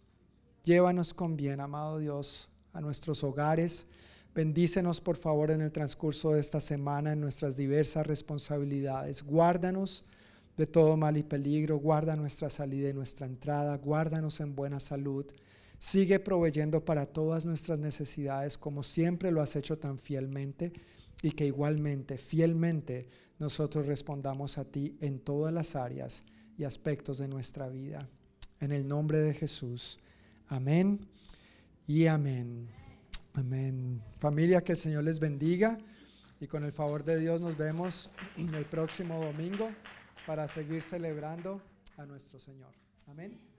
Llévanos con bien, amado Dios, a nuestros hogares. Bendícenos, por favor, en el transcurso de esta semana en nuestras diversas responsabilidades. Guárdanos de todo mal y peligro, guarda nuestra salida y nuestra entrada, guárdanos en buena salud. Sigue proveyendo para todas nuestras necesidades como siempre lo has hecho tan fielmente y que igualmente, fielmente, nosotros respondamos a ti en todas las áreas y aspectos de nuestra vida. En el nombre de Jesús. Amén y amén. Amén. Familia, que el Señor les bendiga y con el favor de Dios nos vemos el próximo domingo para seguir celebrando a nuestro Señor. Amén.